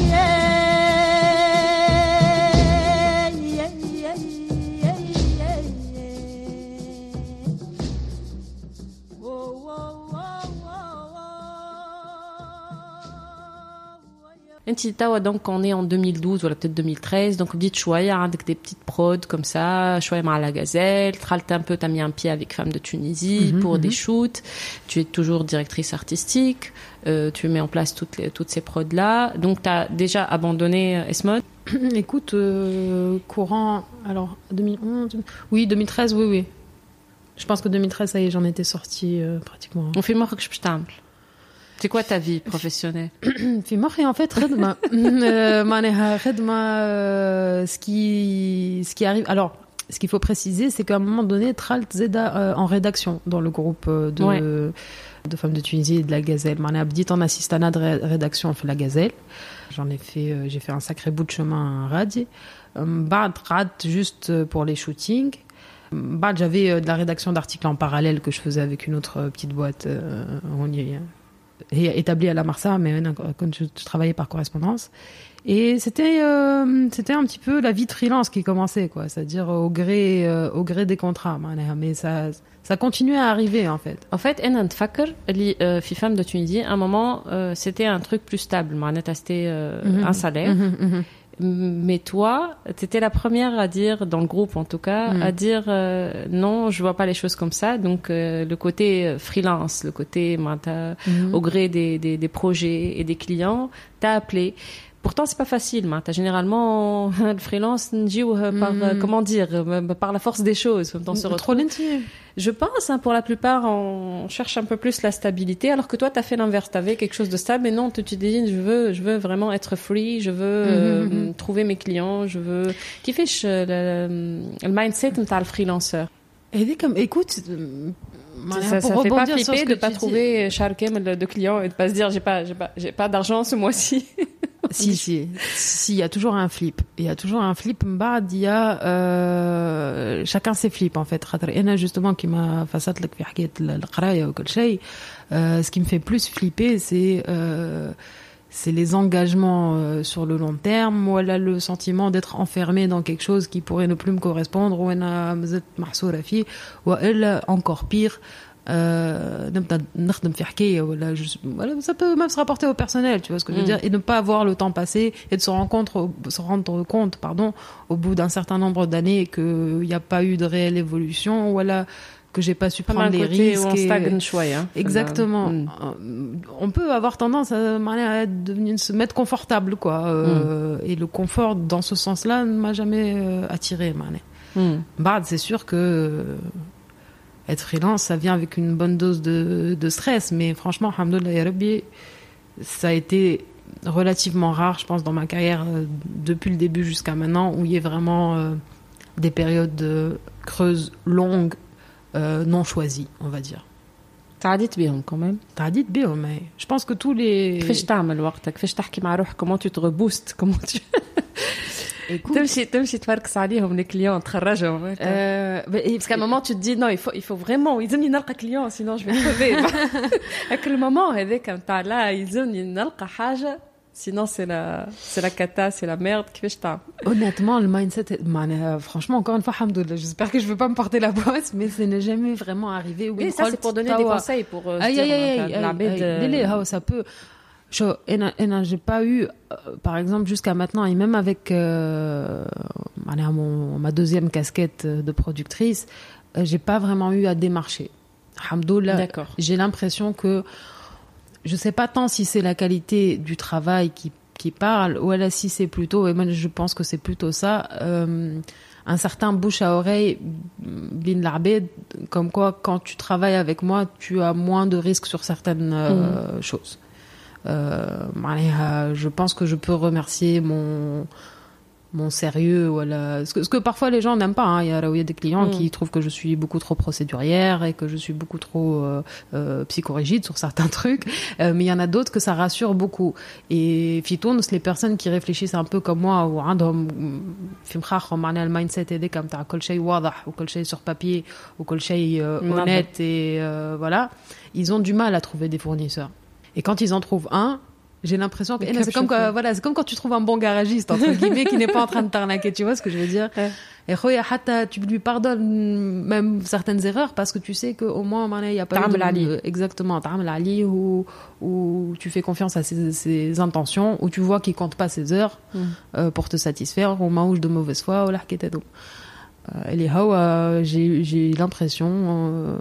donc on est en 2012 ou peut-être 2013 donc dites choya avec des petites prods comme ça. Choya à la gazelle. Tralte un peu t'as mis un pied avec femme de Tunisie mhm, pour mhm. des shoots. Tu es toujours directrice artistique. Euh, tu mets en place toutes, toutes ces prods là. Donc tu as déjà abandonné euh, Esmod écoute euh, courant alors 2011 oui 2013 oui oui. Je pense que 2013 ça y est j'en étais sortie pratiquement. On fait moi que je c'est quoi ta vie professionnelle في مخي en fait خدمة Euh, معناها خدمة euh, ce qui ce qui arrive alors ce qu'il faut préciser c'est qu'à un moment donné Tralt Zeda euh, en rédaction dans le groupe euh, de Ouais. de femmes de Tunisie et de la Gazelle معناها بديت en assistana de ré- rédaction في la Gazelle j'en ai fait euh, j'ai fait un sacré bout de chemin à Radi Euh, بعد قعدت juste euh, pour les shootings بعد j'avais euh, de la rédaction d'articles en parallèle que je faisais avec une autre euh, petite boîte euh, et établi à la Marsa, mais quand je, je travaillais par correspondance. Et c'était euh, c'était un petit peu la vie de freelance qui commençait quoi, c'est-à-dire euh, au gré euh, au gré des contrats. Mais ça ça continuait à arriver en fait. En fait, en Fakr, fi femme de Tunisie, à un moment c'était un truc plus stable. C'était mhm. un salaire. Mhm, mhm. Mais toi, tu étais la première à dire, dans le groupe en tout cas, Mhm. à dire euh, non, je vois pas les choses comme ça. Donc euh, le côté euh, freelance, le côté ben, t'as- au gré des, des, des projets et des clients, t'as appelé. Pourtant, c'est pas facile. Hein. Généralement, le freelance, euh, par, euh, hmm. comment dire, euh, par la force des choses. On se retrouve. Je pense, hein, pour la plupart, on cherche un peu plus la stabilité, alors que toi, tu as fait l'inverse. Tu avais quelque chose de stable, mais non, tu te dis, je veux, je veux vraiment être free, je veux hmm, hmm, trouver mes clients, je veux. Qui fait le, le mindset de le freelancer Et dès comme, écoute, euh, Ça, pour ça fait pas rebondir sur flipper ce de que pas tu dis- trouver Sharkem de clients et de pas se dire, j'ai pas, j'ai pas, j'ai pas d'argent ce mois-ci. Si, si, si, il y a toujours un flip. Il y a toujours un flip. Mbad, il y a, euh, chacun ses flips, en fait. خاطر أنا, justement, qui m'a فصلت لك في حكاية القراية وكل شيء, euh, ce qui me fait plus flipper, c'est, euh, c'est les engagements euh, sur le long terme. Voilà le sentiment d'être enfermé dans quelque chose qui pourrait ne plus me correspondre ou elle ou elle encore pire euh, ça peut même se rapporter au personnel tu vois ce que je veux mm. dire et ne pas avoir le temps passé et de se rendre compte se rendre compte pardon au bout d'un certain nombre d'années qu'il n'y a pas eu de réelle évolution voilà que j'ai pas su prendre les côté où risques on et- stagne chouette, hein. Exactement. Mm. Euh, On peut avoir tendance à, à devenir, se mettre confortable, quoi. Euh, Et le confort, dans ce sens-là, ne m'a jamais euh, attiré. Mm. Bard, c'est sûr que euh, être freelance, ça vient avec une bonne dose de, de stress. Mais franchement, Rabbi, ça a été relativement rare, je pense, dans ma carrière, depuis le début jusqu'à maintenant, où il y ait vraiment des périodes creuses, longues, non choisies, on va dire. تعديت بيهم quand même. تعديت بيهم هي. Je pense que tous les كيفاش تعمل وقتك كيفاش تحكي مع روحك comment tu te reboostes comment tu تمشي تمشي تفركس عليهم les clients تخرجهم Euh, bah, et- parce qu'à un moment tu te dis non il faut il faut vraiment يلزمني نلقى client sinon je vais crever هاك المومون هذاك نتاع لا يلزمني نلقى حاجه Sinon, c'est la, c'est la cata, c'est la merde. Honnêtement, le mindset, man, euh, franchement, encore une fois, j'espère que je ne vais pas me porter la bosse, mais ça n'est jamais vraiment arrivé. Oui, ça, c'est pour donner des conseils, pour ça peut. Je n'ai pas eu, euh, par exemple, jusqu'à maintenant, et même avec euh, mon, ma deuxième casquette de productrice, euh, j'ai pas vraiment eu à démarcher. J'ai l'impression que je ne sais pas tant si c'est la qualité du travail qui, qui parle ou alors si c'est plutôt et moi je pense que c'est plutôt ça euh, un certain bouche à oreille mm, bin l'arbed comme quoi quand tu travailles avec moi tu as moins de risques sur certaines euh, mm. choses. Euh, euh, je pense que je peux remercier mon mon sérieux voilà ce que, ce que parfois les gens n'aiment pas hein. il y a il y a des clients Mm. qui trouvent que je suis beaucoup trop procédurière et que je suis beaucoup trop euh, euh, psychorigide sur certains trucs Euh, mais il y en a d'autres que ça rassure beaucoup et Fitouns les personnes qui réfléchissent un peu comme moi ou عندهم في مخاخهم معناها المايند هذاك نتاع كل شيء واضح وكل شيء sur papier وكل شيء euh, نعم. honnête et euh, voilà ils ont du mal à trouver des fournisseurs et quand ils en trouvent un j'ai l'impression que eh c'est comme, quand, voilà, comme quand tu trouves un bon garagiste, entre guillemets, qui n'est pas en train de t'arnaquer, tu vois ce que je veux dire? Et tu lui pardonnes même certaines erreurs parce que tu sais qu'au moins, il n'y a pas de... Exactement, Ali, où, où tu fais confiance à ses, intentions, où tu vois qu'il compte pas ses heures euh, pour te satisfaire, ou maouche de mauvaise foi, ou l'arquetado. Euh, et les Hawa, j'ai l'impression... Euh,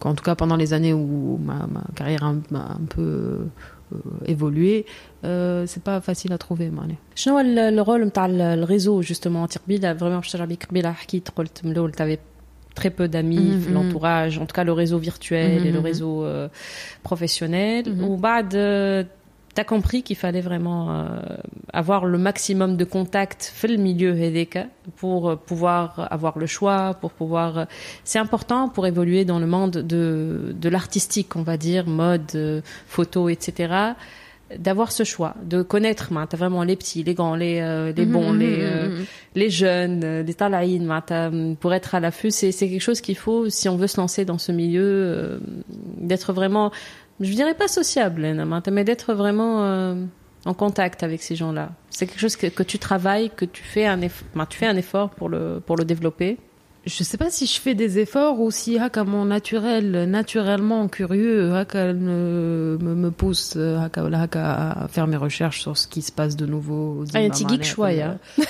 qu'en tout cas pendant les années où ma, ma carrière un, un peu euh, évolué euh, c'est pas facile à trouver معناها. شنو هو ال- الرول نتاع ال- الريزو جوستومون انت قبيله فريمون باش ترجع بيك قبيله حكيت قلت من الاول تافي très peu d'amis, Mhm, mhm. l'entourage, en tout cas le réseau virtuel Mhm, et le mhm. réseau euh, professionnel. Mhm. Ou بعد euh, t'as compris qu'il fallait vraiment euh, avoir le maximum de contacts fait le milieu EDK pour euh, pouvoir avoir le choix, pour pouvoir. Euh, c'est important pour évoluer dans le monde de, de l'artistique, on va dire, mode, euh, photo, etc. D'avoir ce choix, de connaître, hein, t'as vraiment les petits, les grands, les, euh, les mhm, bons, mhm, les, mhm, euh, les jeunes, les talaïnes, hein, pour être à l'affût, c'est quelque chose qu'il faut, si on veut se lancer dans ce milieu, d'être vraiment je dirais pas sociable, mais d'être vraiment euh, en contact avec ces gens-là. C'est quelque chose que, tu travailles, que tu fais un, eff tu fais un effort pour le, développer. Je ne sais pas si je fais des efforts ou si ah, mon naturel, naturellement curieux, ah, me, pousse à faire mes recherches sur ce qui se passe de nouveau. Un petit ah, geek chouïa. Euh,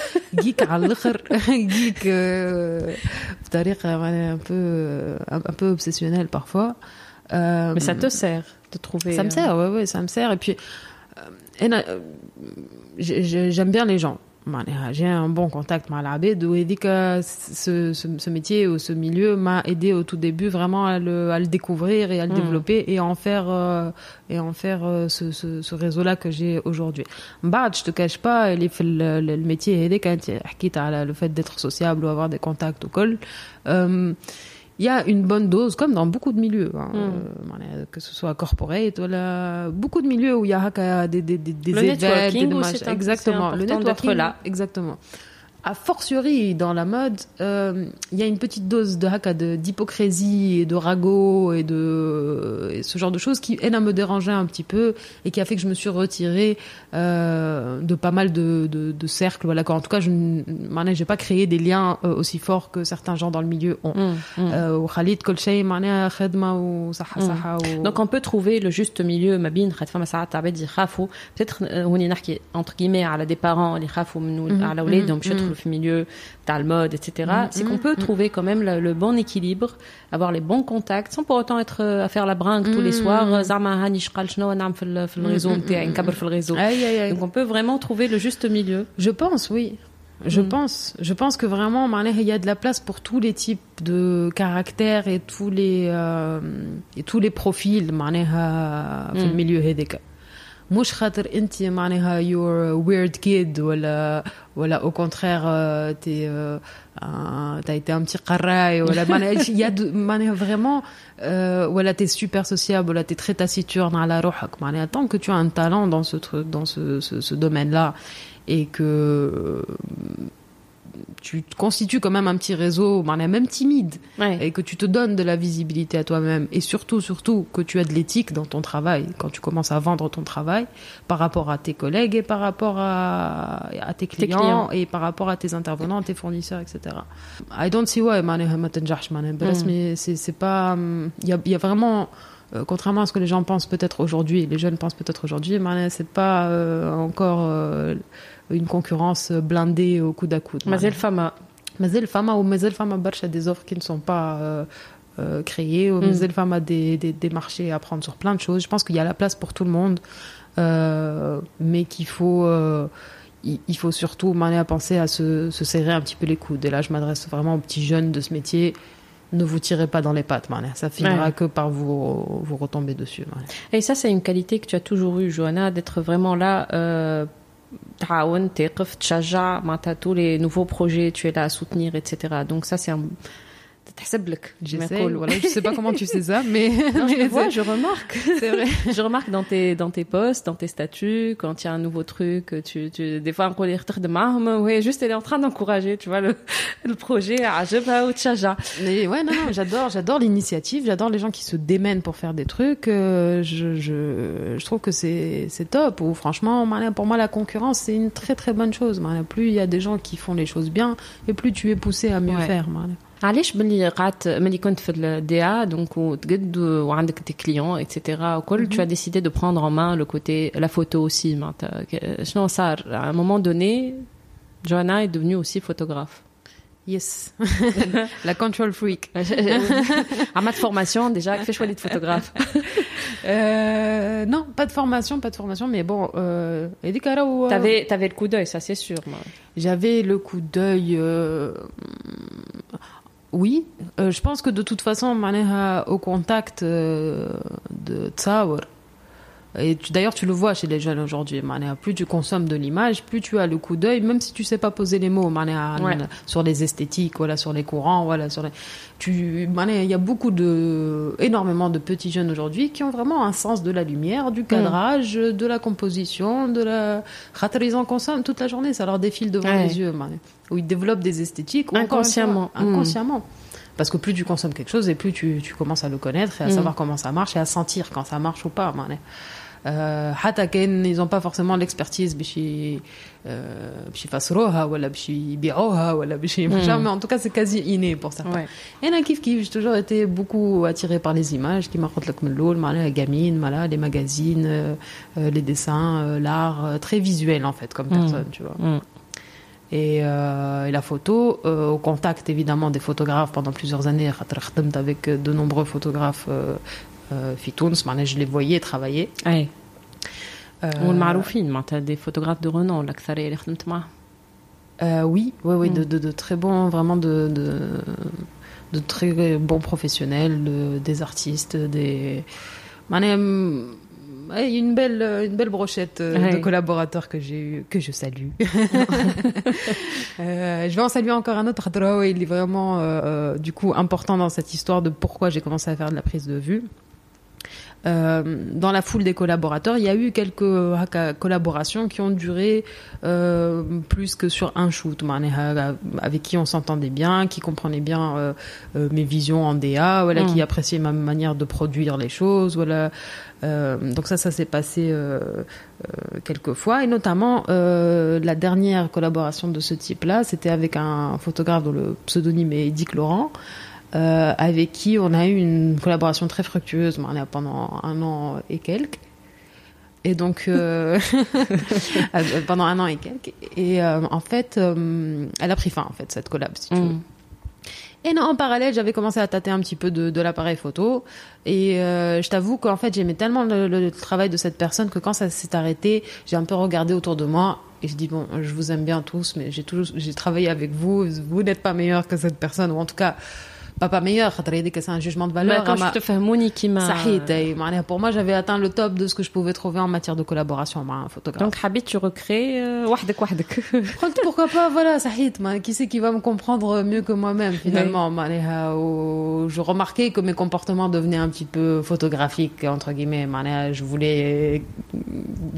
geek à geek, euh, euh, un peu, un peu obsessionnel parfois. Euh, Mais ça te sert de trouver. Ça me euh, sert, oui, ouais, ça me sert. Et puis, euh, j'aime bien les gens. J'ai un bon contact malabé, d'où il dit que ce, métier ou ce milieu m'a aidé au tout début vraiment à le, découvrir et à le hmm. développer et à en faire, et en faire ce, réseau-là que j'ai aujourd'hui. Bah, je te cache pas, le, le, métier aidé quand il le fait d'être sociable ou avoir des contacts au col il y a une bonne dose, comme dans beaucoup de milieux, hein, euh, que ce soit corporate, voilà, beaucoup de milieux où il y a des, des, des, des le événements, networking des, des exactement, le networking, là. exactement a fortiori dans la mode, euh, il y a une petite dose de haka d'hypocrisie et de ragot et de ce genre de choses qui, elle, me dérangeait un petit peu et qui a fait que je me suis retirée euh, de pas mal de, cercles. En tout cas, je n'ai pas créé des liens euh, aussi forts que certains gens dans le milieu ont. Donc on peut trouver le juste milieu, Mabin, Peut-être, on est entre guillemets, à des parents, les Khafou, à la je mmh. trouve Toulouse Milieu, Talmud, etc. Mmh, c'est mm, qu'on peut mm. trouver quand même le, le, bon équilibre, avoir les bons contacts, sans pour autant être euh, à faire la brinque tous les soirs. Mm, Donc on peut vraiment trouver le juste milieu. Je pense, oui. Je pense, je pense que vraiment, il y a de la place pour tous les types de caractères et tous les euh, et tous les profils, dans le milieu الميليو هذاك. مش خاطر انت معناها you're a weird kid ولا ولا au contraire euh, t'es euh, un- t'as été un petit قراي ولا معناها il y a de, معناها vraiment euh, ولا t'es super sociable ولا t'es très taciturne على روحك معناها tant que tu as un talent dans ce truc dans ce, ce, ce domaine là et que euh, tu te constitues quand même un petit réseau, même timide, et que tu te donnes de la visibilité à toi-même, et surtout, surtout, que tu as de l'éthique dans ton travail, quand tu commences à vendre ton travail, par rapport à tes collègues et par rapport à, tes, clients, et par rapport à tes intervenants, tes fournisseurs, etc. I don't see why, hein. mm. mais c'est pas... Il y a, y a vraiment euh, contrairement à ce que les gens pensent peut-être aujourd'hui, les jeunes pensent peut-être aujourd'hui, c'est pas euh, encore euh, une concurrence blindée au coude à coude. مازال فما مازال فما ومازال فما برشا des offres qui ne sont pas euh, euh, créées ومازال فما des, des, des marchés à prendre sur plein de choses. Je pense qu'il y a la place pour tout le monde, euh, mais qu'il faut euh, il, il faut surtout معناها, penser à se, se serrer un petit peu les coudes. Et là, je m'adresse vraiment aux petits jeunes de ce métier. Ne vous tirez pas dans les pattes, معناها. ça finira Ouais. que par vous vous retomber dessus. معناها. Et ça, c'est une qualité que tu as toujours eue, Johanna, d'être vraiment là, euh, تعاون, تقف, تشجع, معناتها tous les nouveaux projets, tu es là à soutenir, etc. Donc ça, c'est un... تحسب لك كما J'essaie, يقولوا. voilà, je sais pas comment tu sais ça, mais, Non, je mais le vois, c'est- je remarque. c'est vrai. Je remarque dans tes, dans tes posts, dans tes statuts, quand il y a un nouveau truc, tu, tu, des fois, on يخدم معاهم, ouais, juste elle est en train d'encourager, tu vois, le, le projet, عجبها وتشجع. Mais ouais, non, non, j'adore, j'adore l'initiative, j'adore les gens qui se démènent pour faire des trucs. euh, je, je, je trouve que c'est, c'est top. Ou franchement, معناها, pour moi, la concurrence, c'est une très très bonne chose. معناها. Plus il y a des gens qui font les choses bien, et plus tu es poussé à mieux Ouais. faire. معناها. علاش ملي قعدت ملي كنت في الدي ا دونك وتقد وعندك tes clients etc وكل tu as décidé de prendre en main le côté la photo aussi معناتها ك- شنو صار à un moment donné Johanna est devenue aussi photographe Yes. la control freak. عملت formation déjà كيفاش وليت photographe Euh, non, pas de formation, pas de formation, mais bon, euh, هذيك راهو- t'avais t'avais le coup d'œil ça c'est sûr moi. J'avais le coup d'œil. euh, oui. Euh, je pense que de toute façon, on au contact euh, de Tsaour et d'ailleurs, tu le vois chez les jeunes aujourd'hui. Plus tu consommes de l'image, plus tu as le coup d'œil, même si tu sais pas poser les mots ouais. sur les esthétiques, voilà, sur les courants, voilà, sur les... Il y a beaucoup de, énormément de petits jeunes aujourd'hui qui ont vraiment un sens de la lumière, du mm. cadrage, de la composition, de la, ils en consomment toute la journée, ça leur défile devant les yeux, mané. Où ils développent des esthétiques. Inconsciemment. Mm. Inconsciemment. inconsciemment. Parce que plus tu consommes quelque chose et plus tu, tu commences à le connaître et à Mm. savoir comment ça marche et à sentir quand ça marche ou pas. معناها. Euh, حتى كان ils n'ont pas forcément l'expertise باش ي- euh, باش يفسروها ولا باش يبيعوها ولا باش ي- Mm. mais en tout cas c'est quasi inné pour certains. Ouais. Et là, kiff kiff, j'ai toujours été beaucoup attirée par les images qui m'ont لك من الأول معناها gamine, voilà, les magazines, euh, euh, les dessins, euh, l'art, euh, très visuel en fait comme Mm. personne, tu vois. Euh, et, la photo, euh, au contact évidemment des photographes pendant plusieurs années, avec euh, de nombreux photographes euh, Fitouns, je les voyais travailler. Oui. Euh, des photographes de renom, là, que Oui, oui, oui, de, mm. de, de, très bons, vraiment de, de très bons professionnels, des artistes, des ouais, une belle, euh, une belle brochette euh, de collaborateurs que j'ai eu, que je salue. Euh, je vais en saluer encore un autre. Il est vraiment, du coup, important dans cette histoire de pourquoi j'ai commencé à faire de la prise de vue. Euh, dans la foule des collaborateurs, il y a eu quelques euh, euh, collaborations qui ont duré euh, plus que sur un shoot, avec qui on s'entendait bien, qui comprenait bien euh, mes visions en DA, voilà, qui mm. appréciait ma manière de produire les choses, voilà. donc ça, ça s'est passé quelques fois, et notamment la dernière collaboration de ce type-là, c'était avec un photographe dont le pseudonyme est Dick Laurent. Euh, avec qui on a eu une collaboration très fructueuse on a pendant un an et quelques. Et donc, euh, euh, pendant un an et quelques. Et en fait, elle a pris fin, en fait, cette collab, si tu mm. veux. Et non, en parallèle, j'avais commencé à tâter un petit peu de, l'appareil photo. Et je t'avoue qu'en fait, j'aimais tellement le, travail de cette personne que quand ça s'est arrêté, j'ai un peu regardé autour de moi et je dis bon, je vous aime bien tous, mais j'ai toujours j'ai travaillé avec vous, vous n'êtes pas meilleur que cette personne ou en tout cas pas pas meilleur. خاطر يديك C'est un jugement de ما valeur. كانش أما- تفهموني كيما صحيت أي. معناها pour moi, j'avais atteint le top de ce que je pouvais trouver en matière de collaboration avec un photographe. دونك حبيت tu recrées euh, وحدك وحدك قلت pourquoi pas voilà صحيت ما qui c'est qui va me comprendre mieux que moi-même finalement معناها و- je remarquais que mes comportements devenaient un petit peu photographiques entre guillemets معناها je voulais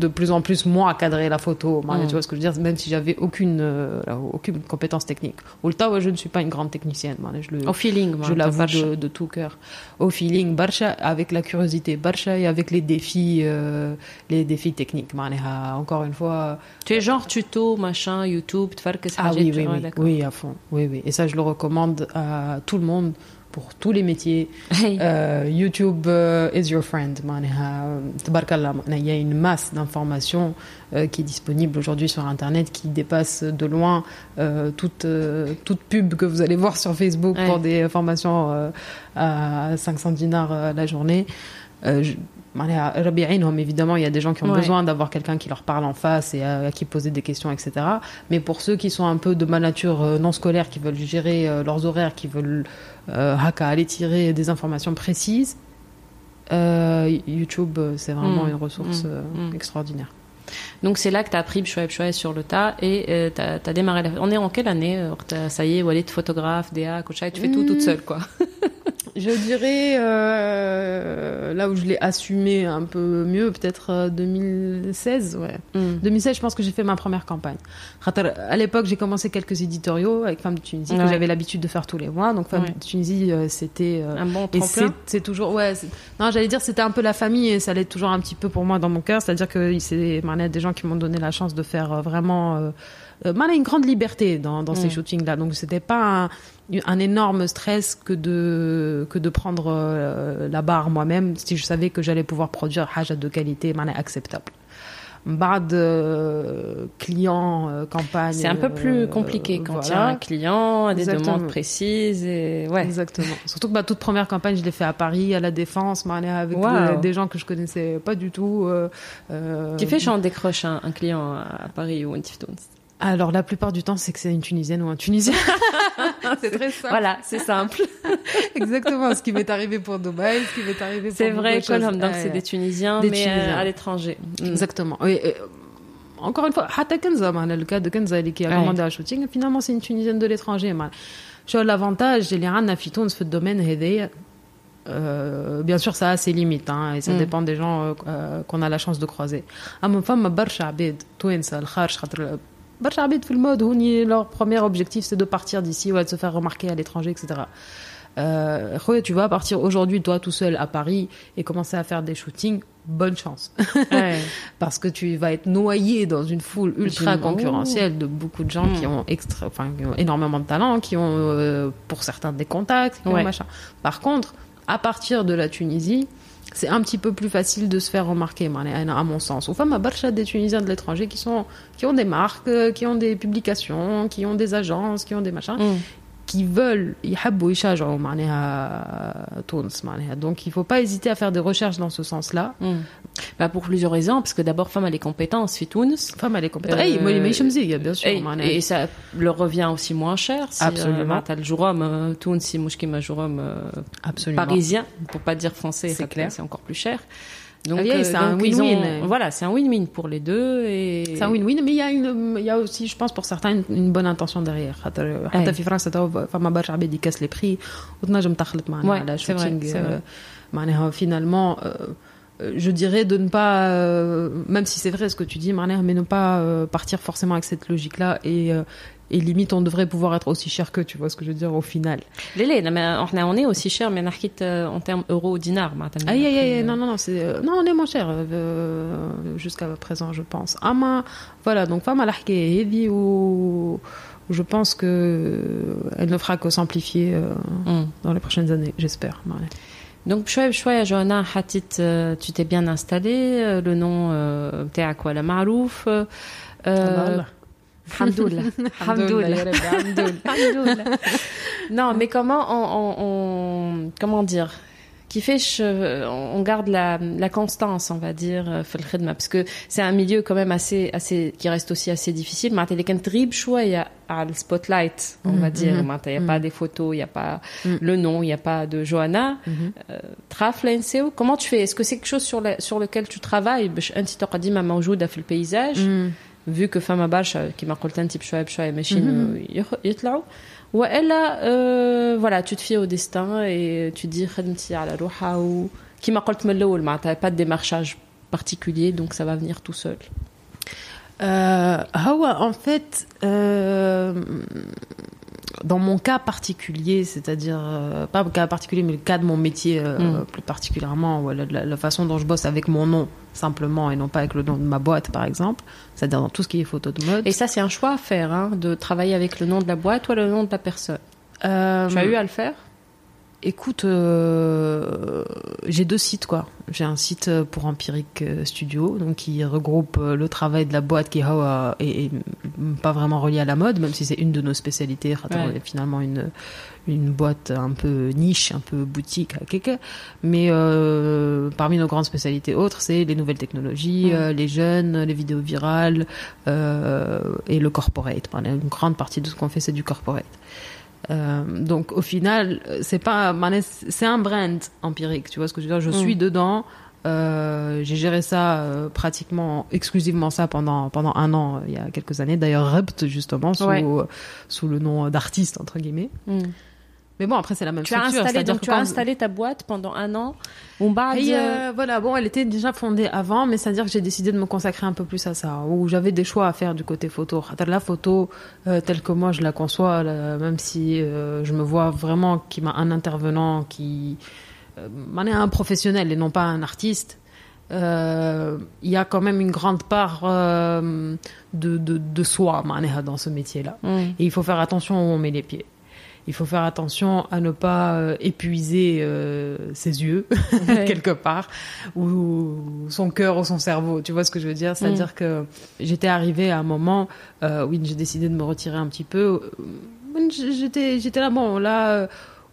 de plus en plus moi cadrer la photo معناها, Mm. tu vois ce que je veux dire même si j'avais aucune euh, aucune compétence technique ou le temps je ne suis pas une grande technicienne معناها, je le au feeling je l'avoue de, de, tout cœur. Au feeling, barcha avec la curiosité, barcha et avec les défis, euh, les défis techniques. Euh, encore une fois. Tu es genre tuto, machin, YouTube, tu fais que ça. Ah oui, oui, ah oui, oui, à fond. Oui, oui. Et ça, je le recommande à tout le monde pour tous les métiers. Euh, YouTube euh, is your friend. Il y a une masse d'informations euh, qui est disponible aujourd'hui sur Internet qui dépasse de loin toute, toute pub que vous allez voir sur Facebook pour des formations à 500 dinars la journée évidemment, il y a des gens qui ont Ouais. besoin d'avoir quelqu'un qui leur parle en face et à, à qui poser des questions, etc. Mais pour ceux qui sont un peu de ma nature euh, non scolaire, qui veulent gérer euh, leurs horaires, qui veulent euh, haka, aller tirer des informations précises, euh, YouTube, c'est vraiment Mm. une ressource Mm. Mm. extraordinaire. Donc c'est là que tu as appris bchoua bchoua sur le tas et euh, tu as, démarré. La... On est en quelle année euh, Ça y est, Walid, photographe, DA, coach, tu fais tout toute seule quoi. Je dirais euh, là où je l'ai assumé un peu mieux, peut-être euh, 2016, ouais. Mm. 2016, je pense que j'ai fait ma première campagne. À l'époque, j'ai commencé quelques éditoriaux avec Femmes de Tunisie Ouais. que j'avais l'habitude de faire tous les mois. Donc Femmes Ouais. de Tunisie, euh, c'était euh, Un bon et tremplin. c'est toujours ouais. Non, j'allais dire c'était un peu la famille et ça l'est toujours un petit peu pour moi dans mon cœur. C'est-à-dire que c'est des gens qui m'ont donné la chance de faire euh, vraiment euh, euh, mané, une grande liberté dans, dans ces Mm. shootings-là. Donc c'était pas un, un énorme stress que de que de prendre la barre moi-même si je savais que j'allais pouvoir produire haja de qualité mané, acceptable. Bad euh, client euh, campagne. C'est un peu plus euh, compliqué quand il y a voilà. un client, des Exactement. demandes précises et ouais. Exactement. Surtout que ma toute première campagne, je l'ai fait à Paris, à la Défense, معناها, avec Wow. des, des gens que je connaissais pas du tout. euh, euh, Tu fais quand on décroche un, un client à Paris ou en Tiftoun alors la plupart du temps, c'est que c'est une Tunisienne ou un Tunisien. c'est très simple. Voilà, c'est simple. Exactement, ce qui m'est arrivé pour Dubaï, ce qui m'est arrivé pour C'est vrai, Colombe, donc c'est des Tunisiens, mais euh, à l'étranger. Mm. Exactement. Euh, encore une fois, Hata Kenza, le cas de Kenza qui a commandé un shooting, finalement c'est une Tunisienne de l'étranger. Tu vois, l'avantage, j'ai l'Iran, ce domaine, euh, bien sûr, ça a ses limites, hein, et ça mm. dépend des gens qu'on a la chance de croiser. Femme, Abed, في المود هوني leur premier objectif c'est de partir d'ici ou de se faire remarquer à l'étranger, etc. Euh, خويا, tu vas partir aujourd'hui toi tout seul à Paris et commencer à faire des shootings, bonne chance. Ouais. Parce que tu vas être noyé dans une foule ultra J'im- concurrentielle de beaucoup de gens Mm. qui ont extra, enfin, qui ont énormément de talent, qui ont, euh, pour certains, des contacts, qui ont Ouais. machin. Par contre, à partir de la Tunisie, c'est un petit peu plus facile de se faire remarquer, à mon sens. Enfin, ma barcha des Tunisiens de l'étranger qui qui ont des marques, euh, qui ont des publications, qui ont des agences, qui ont des machins. Mm qui qui veulent يحبوا يشجعوا معناها تونس معناها donc il faut pas hésiter à faire des recherches dans ce sens-là Mm. Bah, pour plusieurs raisons, parce que d'abord, femme a les compétences, fit Tunis. فما les compétences Euh, اي ما ماهيش مزيه bien sûr Et, معناها et ça leur revient aussi moins cher. Si, Absolument. Euh, t'as le Jourom, euh, Tunis, مش كيما Jourom euh, absolument parisien, pour pas dire français, C'est ça, clair. c'est encore plus cher. Donc, Ah oui, euh, c'est un donc, ils win-win. ont- Voilà, c'est un win-win pour les deux. Et... C'est un win-win, mais il y a une, il y a aussi, je pense, pour certains, une, une bonne intention derrière. حتى حتى أي. في فرنسا تو فما برشا عباد يكاس لي بري وتنجم تخلط معناها Ouais, على c'est vrai, shooting c'est vrai. euh, معناها finalement euh, euh, je dirais de ne pas euh, même si c'est vrai ce que tu dis معناها mais ne pas euh, partir forcément avec cette logique là et euh, et limite on devrait pouvoir être aussi cher que tu vois ce que je veux dire au final Les laits, là, mais on on est aussi cher, mais on en termes euro dinar. maintenant. aïe aïe aïe Après, non non non c'est euh, non on est moins cher euh, jusqu'à présent je pense ama voilà donc femme à l'harké heavy ou où je pense que elle ne fera que s'amplifier euh, Mm. dans les prochaines années j'espère ouais. Donc, شوية بشوية Johanna Hatit, euh, tu t'es bien installé, euh, le nom euh, بتاعك ولا معروف. Hamdoul. non, mais comment on, comment dire qui fait on garde la, constance on va dire euh, parce que c'est un milieu quand même assez assez qui reste aussi assez difficile. Mais il y a le spotlight on va dire il n'y a pas des photos il n'y a pas le nom il n'y a pas de Johanna. Euh, Trafle comment tu fais? Est-ce que c'est quelque chose sur lequel tu travailles? Un petit maman dans le paysage vu que فما برشا كما قلت انت بشويه بشويه ماشيين يخ- يطلعوا والا euh, voilà tu te fies au destin et tu dis خدمتي على روحها و كما قلت من الاول معناتها pas de démarchage particulier donc ça va venir tout seul Euh, Hawa, en fait, euh, dans mon cas particulier, c'est-à-dire euh, pas le cas particulier, mais le cas de mon métier euh, Mm. plus particulièrement, la façon dont je bosse avec mon nom simplement et non pas avec le nom de ma boîte, par exemple, c'est-à-dire dans tout ce qui est photo de mode. et ça c'est un choix à faire hein, de travailler avec le nom de la boîte ou le nom de la personne Euh, tu as eu à le faire? Écoute, euh, j'ai deux sites quoi. J'ai un site euh, pour Empirique euh, Studio, donc qui regroupe euh, le travail de la boîte qui euh, est, est pas vraiment relié à la mode, même si c'est une de nos spécialités. Ouais. est finalement une une boîte un peu niche, un peu boutique. Mais euh, parmi nos grandes spécialités autres, c'est les nouvelles technologies, euh, les jeunes, les vidéos virales euh, et le corporate. Une grande partie de ce qu'on fait, c'est du corporate. Euh, donc au final, c'est pas, c'est un brand empirique. Tu vois ce que je veux dire? Je Mm. suis dedans. Euh, j'ai géré ça euh, pratiquement exclusivement ça pendant pendant un an euh, il y a quelques années. D'ailleurs, Rept justement sous Ouais. euh, sous le nom d'artiste entre guillemets. Mais bon, après, c'est la même tu donc, tu as installé ta boîte pendant un an. On Et euh, euh, voilà, bon, elle était déjà fondée avant, mais c'est-à-dire que j'ai décidé de me consacrer un peu plus à ça, où j'avais des choix à faire du côté photo. La photo, euh, telle que moi je la conçois, même si je me vois vraiment qui m'a un intervenant qui m'en est un professionnel et non pas un artiste, il y a quand même une grande part euh, de, de, de, soi dans ce métier-là. Mm. Et il faut faire attention où on met les pieds Il faut faire attention à ne pas euh, épuiser euh, ses yeux quelque part ou son cœur ou son cerveau. Tu vois ce que je veux dire C'est-à-dire que j'étais arrivée à un moment euh, où j'ai décidé de me retirer un petit peu. Euh, J'étais j'étais là bon là euh,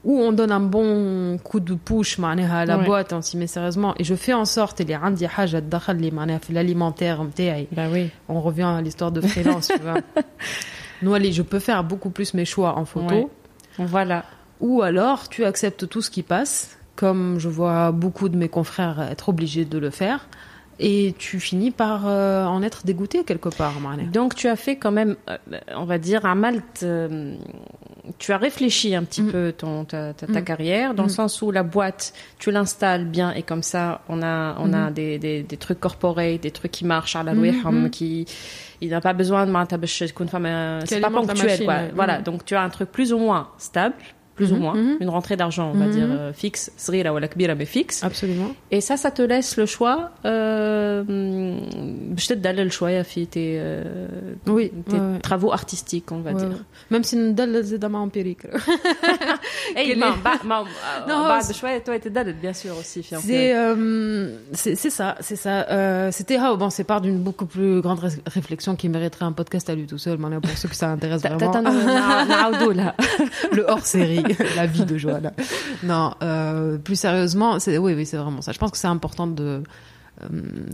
où on donne un bon coup de push معناها à la Ouais. boîte on s'y met sérieusement et je fais en sorte اللي عندي حاجة تدخل لي معناها في l'alimentaire نتاعي bah oui on revient à l'histoire de freelance, tu vois. Nous, allez, je peux faire beaucoup plus mes choix en photo. Ouais. voilà Ou alors, tu acceptes tout ce qui passe, comme je vois beaucoup de mes confrères être obligés de le faire. Et tu finis par euh, en être dégoûté quelque part, Marlène. Donc tu as fait quand même, euh, on va dire, à Malte, euh, tu as réfléchi un petit Mm. peu ton, ta, ta, ta carrière, dans le Mm. sens où la boîte, tu l'installes bien et comme ça, on a, on a des, des, des trucs corporate, des trucs qui marchent à la Mhm, mhm. qui, il n'a pas besoin de c'est pas ponctuel, machine, quoi. ouais. Voilà. Donc tu as un truc plus ou moins stable plus ou Mhm, moins, mhm. une rentrée d'argent, on va Mhm. dire euh, fixe, صغيرة ولا كبيرة mais fixe. Absolument. Et ça, ça te laisse le choix. Euh, باش تدلل شوية في tes, euh, Oui. tes ouais, ouais. travaux artistiques, on va Ouais, dire. ouais. Même si ندلل زاد ما empirique. Et Quel ما- est- ba- ma- Non, بعد c'est- شوية toi تدلل bien sûr aussi في C'est euh, c'est c'est ça, c'est ça. Euh, C'était ah, bon, c'est part d'une beaucoup plus grande ré- réflexion qui mériterait un podcast à lui tout seul. Maintenant, pour ceux que ça intéresse vraiment, نعاودوا لها le hors série, vie, la vie de Johanna. Non, euh, plus sérieusement, c'est, oui, oui, c'est vraiment ça. Je pense que c'est important de, euh,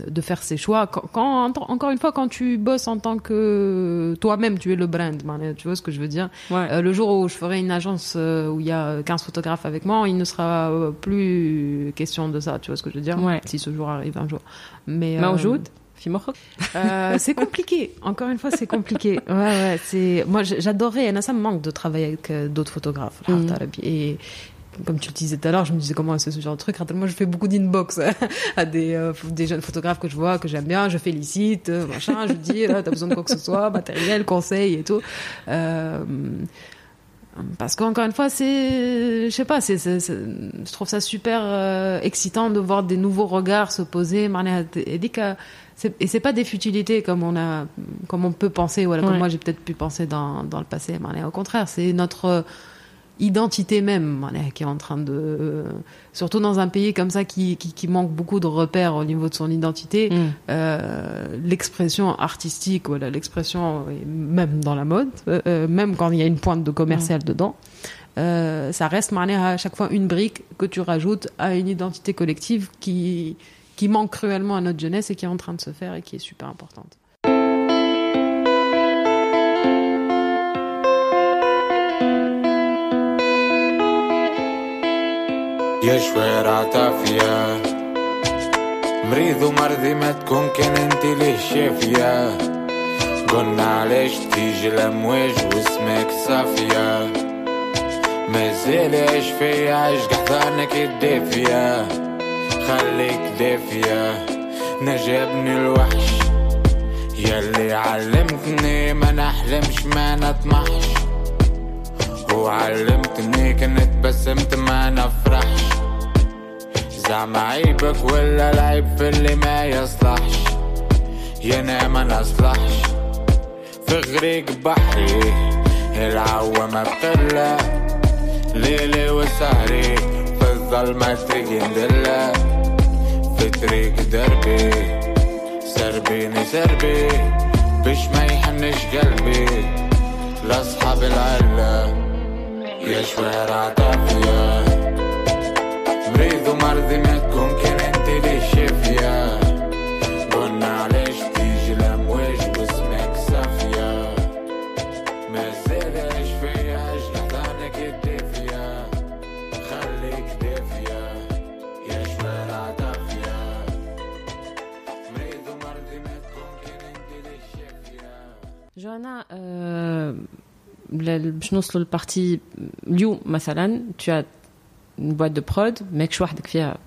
de faire ses choix. Quand, quand, encore une fois, quand tu bosses en tant que toi-même, tu es le brand, tu vois ce que je veux dire? Ouais. Euh, le jour où je ferai une agence euh, où il y a 15 photographes avec moi, il ne sera plus question de ça, tu vois ce que je veux dire, ouais. si ce jour arrive un jour. Mais, Mawjoud euh, c'est compliqué. Encore une fois, c'est compliqué. Ouais, ouais, c'est... Moi, j'adorais. Et ça me manque de travailler avec euh, d'autres photographes. Mm. Et comme tu le disais tout à l'heure, je me disais comment c'est ce genre de truc? Moi, je fais beaucoup d'inbox hein, à euh, des, jeunes photographes que je vois, que j'aime bien, je félicite, machin, je dis, là, t'as besoin de quoi que ce soit, matériel, conseil et tout. Euh, parce qu'encore une fois, c'est, je sais pas, c'est, je trouve ça super excitant de voir des nouveaux regards se poser. Marlène et c'est pas des futilités comme on a, comme on peut penser, ou alors comme moi j'ai peut-être pu penser dans, dans le passé. Mais au contraire, c'est notre euh, identité même qui est en train de euh, surtout dans un pays comme ça qui, qui, manque beaucoup de repères au niveau de son identité mm. euh, l'expression artistique voilà l'expression même dans la mode même quand il y a une pointe de commercial mm. dedans ça reste à chaque fois une brique que tu rajoutes à une identité collective qui qui manque cruellement à notre jeunesse et qui est en train de se faire et qui est super importante. يا شوارع طافية مريض ومرضي ما تكون كان انت ليه شافية قلنا علاش تيجي الامواج واسمك صافية مازال عيش فيا عيش قحطانك الدافية خليك دافية نجابني الوحش. يلي علمتني ما نحلمش ما نطمحش. وعلمتني كنت بسمت ما نفرحش. زعما عيبك ولا العيب في اللي ما يصلحش. يا أنا ما نصلحش. في غريق بحري العوامة بتلا ليلي وسهري في الظلمة طريق ندلة. في طريق دربي سربيني سربي. باش ما يحنش قلبي. لأصحاب العلة. يا شوارع طافية مريض ومرضي ما تكون جوانا euh, ل- باش نوصلوا للبارتي اليوم مثلا tu as une boîte de prod ماكش وحدك فيها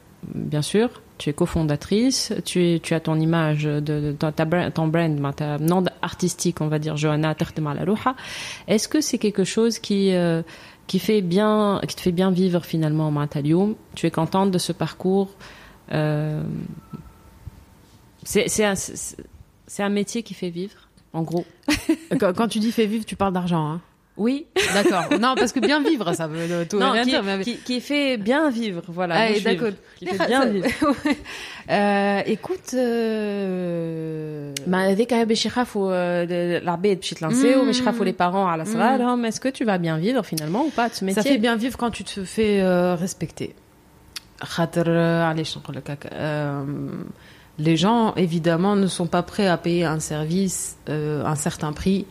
bien sûr tu es cofondatrice tu es tu as ton image de, de ta, ta brand, ton brand ma- ta nom artistique on va dire Johanna تخدم على روحها est-ce que c'est quelque chose qui euh, qui fait bien qui te fait bien vivre finalement معناتها اليوم tu es contente de ce parcours euh, c'est c'est un c'est c'est un métier qui fait vivre en gros Quand, quand tu dis fait vivre, tu parles d'argent, hein oui D'accord. non, parce que bien vivre, ça veut tout et non, rien qui, dire. mais- qui, qui fait bien vivre, voilà. Ah, bouche et d'accord. vivre, Qui fait bien vivre. Ouais. Euh, écoute, euh... ما هذيك هي باش يخافوا آه، العباد باش يتلانسيو Mm. باش يخافوا les parents على صغارهم est-ce que tu vas bien vivre finalement ou pas de ce métier Ça fait bien vivre quand tu te fais euh, respecter. خاطر euh, علاش نقول لك هكا euh, les gens, évidemment, ne sont pas prêts à payer un service, euh, un certain prix,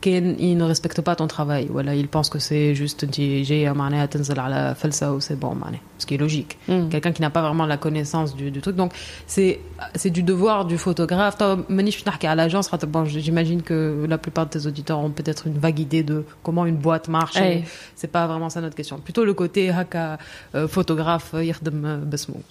qu'ils ne respectent pas ton travail. Voilà, ils pensent que c'est juste j'ai à tenzel à la falsa c'est bon, ce qui est logique. Mm. Quelqu'un qui n'a pas vraiment la connaissance du, truc. Donc, c'est du devoir du photographe. à l'agence, j'imagine que la plupart de tes auditeurs ont peut-être une vague idée de comment une boîte marche. Hey. C'est pas vraiment ça notre question. Plutôt le côté haka, euh, photographe, euh, yerdem besmou.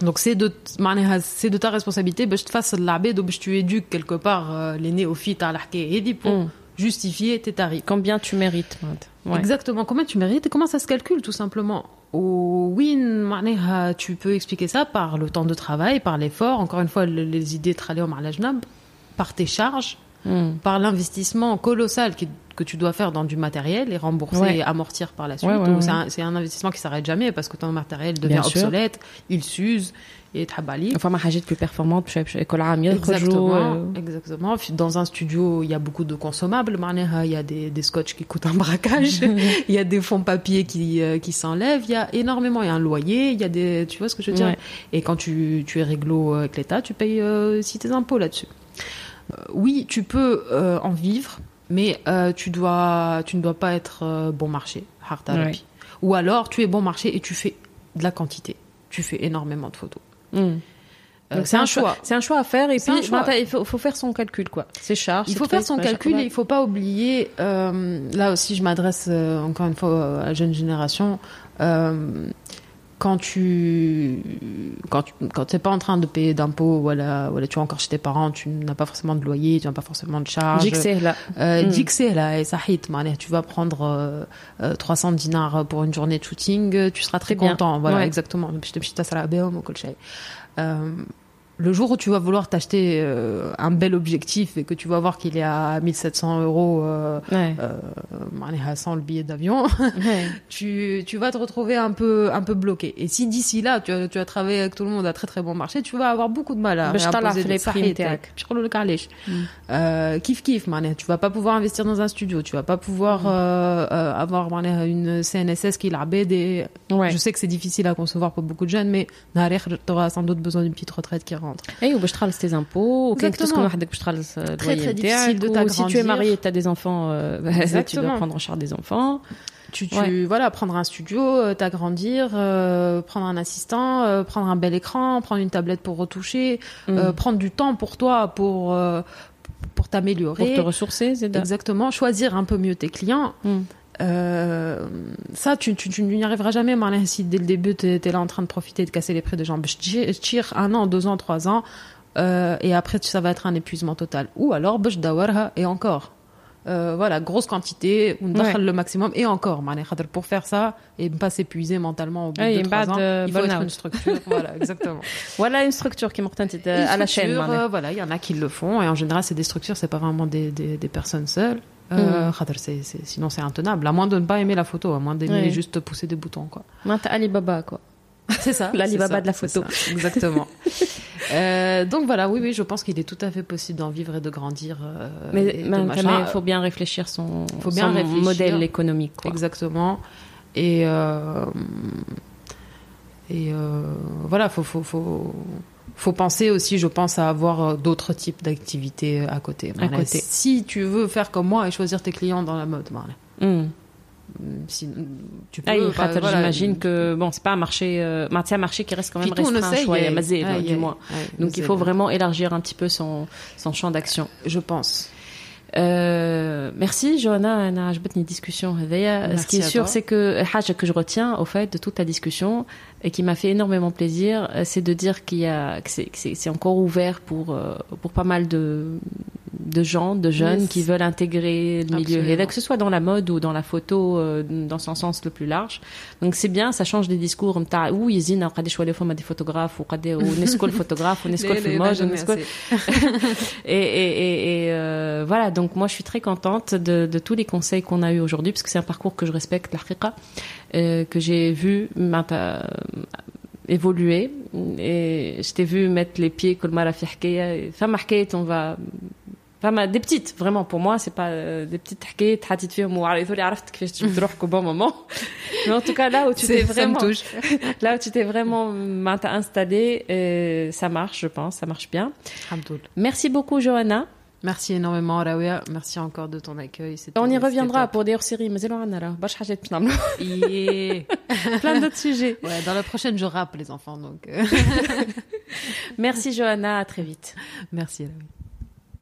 donc c'est de معناها c'est de ta responsabilité باش تفصل العباد وباش tu éduques quelque part euh, les néophytes على الحكايه هذه pour Mm. justifier tes tarifs. Combien tu mérites Mad Ouais. Exactement. Combien tu mérites et comment ça se calcule, tout simplement Au win, معناها, tu peux expliquer ça par le temps de travail, par l'effort. Encore une fois, le- les idées travaillées à l'ajnab, par tes charges, Hmm. par l'investissement colossal qui- que tu dois faire dans du matériel et rembourser et amortir par la suite. C'est un, investissement qui ne s'arrête jamais parce que ton matériel devient obsolète, il s'use et t'abali. Enfin, ma plus performante, je suis Exactement, euh. exactement. Dans un studio, il y a beaucoup de consommables. Il y a des, des qui coûtent un braquage, il y a des fonds papier qui, euh, qui s'enlèvent, il y a énormément, il y a un loyer, il y a des, tu vois ce que je veux dire? Et quand tu, tu es réglo euh, avec l'État, tu payes euh, tes impôts là-dessus. Oui, tu peux en vivre mais euh, tu dois, tu ne dois pas être euh, bon marché. hard therapy. Ou alors, tu es bon marché et tu fais de la quantité. Tu fais énormément de photos. Euh, Donc, c'est un choix. C'est un choix à faire et puis il faut, faut faire son calcul quoi. C'est charge. Il faut faire son calcul et ouais. il faut pas oublier. là aussi, je m'adresse encore une fois à la jeune génération quand tu quand tu quand es pas en train de payer d'impôts voilà voilà tu es encore chez tes parents tu n'as pas forcément de loyer tu n'as pas forcément de charges là euh, mm. là et ça hit tu vas prendre euh, euh 300 dinars pour une journée de shooting tu seras très content bien. voilà ouais. exactement euh, le jour où tu vas vouloir t'acheter euh, un bel objectif et que tu vas voir qu'il est à 1700 euros euh, ouais. Euh, sans le billet d'avion, tu, vas te retrouver un peu, un peu bloqué. Et si d'ici là, tu as, travaillé avec tout le monde à très très bon marché, tu vas avoir beaucoup de mal à réimposer les prix. Euh, kiff kiff, tu vas pas pouvoir investir dans un studio, tu vas pas pouvoir avoir une CNSS qui l'a BD. Je sais que c'est difficile à concevoir pour beaucoup de jeunes, mais tu auras sans doute besoin d'une petite retraite qui rend rentre. اي وباش تخلص tes impôts وكان Exactement. تسكن وحدك باش تخلص Très, الدواية très نتاعك difficile de و si tu es t'agrandir. marié et tu as des enfants euh, bah, tu dois Exactement. prendre en charge des enfants Tu, tu Ouais. voilà, prendre un studio, euh, t'agrandir, euh, prendre un assistant, euh, prendre un bel écran, prendre une tablette pour retoucher, Mm. euh, prendre du temps pour toi, pour euh, pour t'améliorer. pour te ressourcer Zeda. Exactement, choisir un peu mieux tes clients. Mm. Euh, ça, tu, n'y arriveras jamais, Marlène, si dès le début, tu es, là en train de profiter et de casser les prix de gens, Je tire un an, deux ans, trois ans, euh, et après, ça va être un épuisement total. Ou alors, Bush Dawarha, et encore. Euh, voilà, grosse quantité, on ouais. le maximum, et encore, pour faire ça, et ne pas s'épuiser mentalement au bout de trois ans, il faut une structure. voilà, exactement. Voilà une structure qui est à la chaîne. voilà, il y en a qui le font, et en général, c'est des structures, c'est pas vraiment des personnes seules. Euh, mm. sinon, c'est intenable. À moins de ne pas aimer la photo, à moins d'aimer juste pousser des boutons. Quoi. Alibaba, quoi. C'est ça. L'Alibaba de la photo. Exactement. Euh, donc voilà, oui, oui, je pense qu'il est tout à fait possible d'en vivre et de grandir. Euh, mais il faut bien réfléchir son, son modèle économique. Exactement. Et, euh, et voilà, faut, faut, faut faut penser aussi, je pense, à avoir euh, d'autres types d'activités euh, à côté. À côté. Si tu veux faire comme moi et choisir tes clients dans la mode, mm. Si, hmm, tu ah, peux, ah, bah, voilà, j'imagine hmm. que bon c'est pas un marché euh, un marché qui reste quand même Fitou, restreint choix, y ah, hein, du moins donc il faut vraiment élargir un petit peu son, son champ d'action je pense. Euh, merci Johanna je on a une discussion. Ce qui est sûr c'est que que je retiens au fait de toute la discussion et qui m'a fait énormément plaisir, euh, c'est de dire qu'il y a que c'est encore ouvert pour euh, pour pas mal de de gens, de jeunes qui veulent intégrer le milieu, et que ce soit dans la mode ou dans la photo, euh, dans son sens le plus large. Donc c'est bien, ça change des discours. Ou ils on a des choix des photographes, ou on escole photographe, on escole le mode, Et, et, et euh, voilà, donc moi je suis très contente de, tous les conseils qu'on a eu aujourd'hui, parce que c'est un parcours que je respecte, l'Arkika, euh, que j'ai vu évoluer. Et je t'ai vu mettre les pieds comme à la femme on va Femme, des petites, vraiment, pour moi, c'est pas euh, des petites حكايات حطيت فيهم وعرفتوا لي عرفت كيفاش تجيب روحك au bon moment. Mais en tout cas, là où tu t'es C'est- ça me vraiment, touche. là où tu t'es vraiment m'in- t'as installé, euh, ça marche, je pense, ça marche bien. Alhamdoulilah. Merci beaucoup, Johanna. Merci énormément, Raouia. Merci encore de ton accueil. C'était- On y c'était reviendra top. pour des hors-séries, mais زينو عندنا راه برشا حاجات باش نعملوا Yeah. plein d'autres sujets. Ouais, dans la prochaine, je rappe les enfants, donc euh, Merci Johanna, à très vite. merci. Raouia.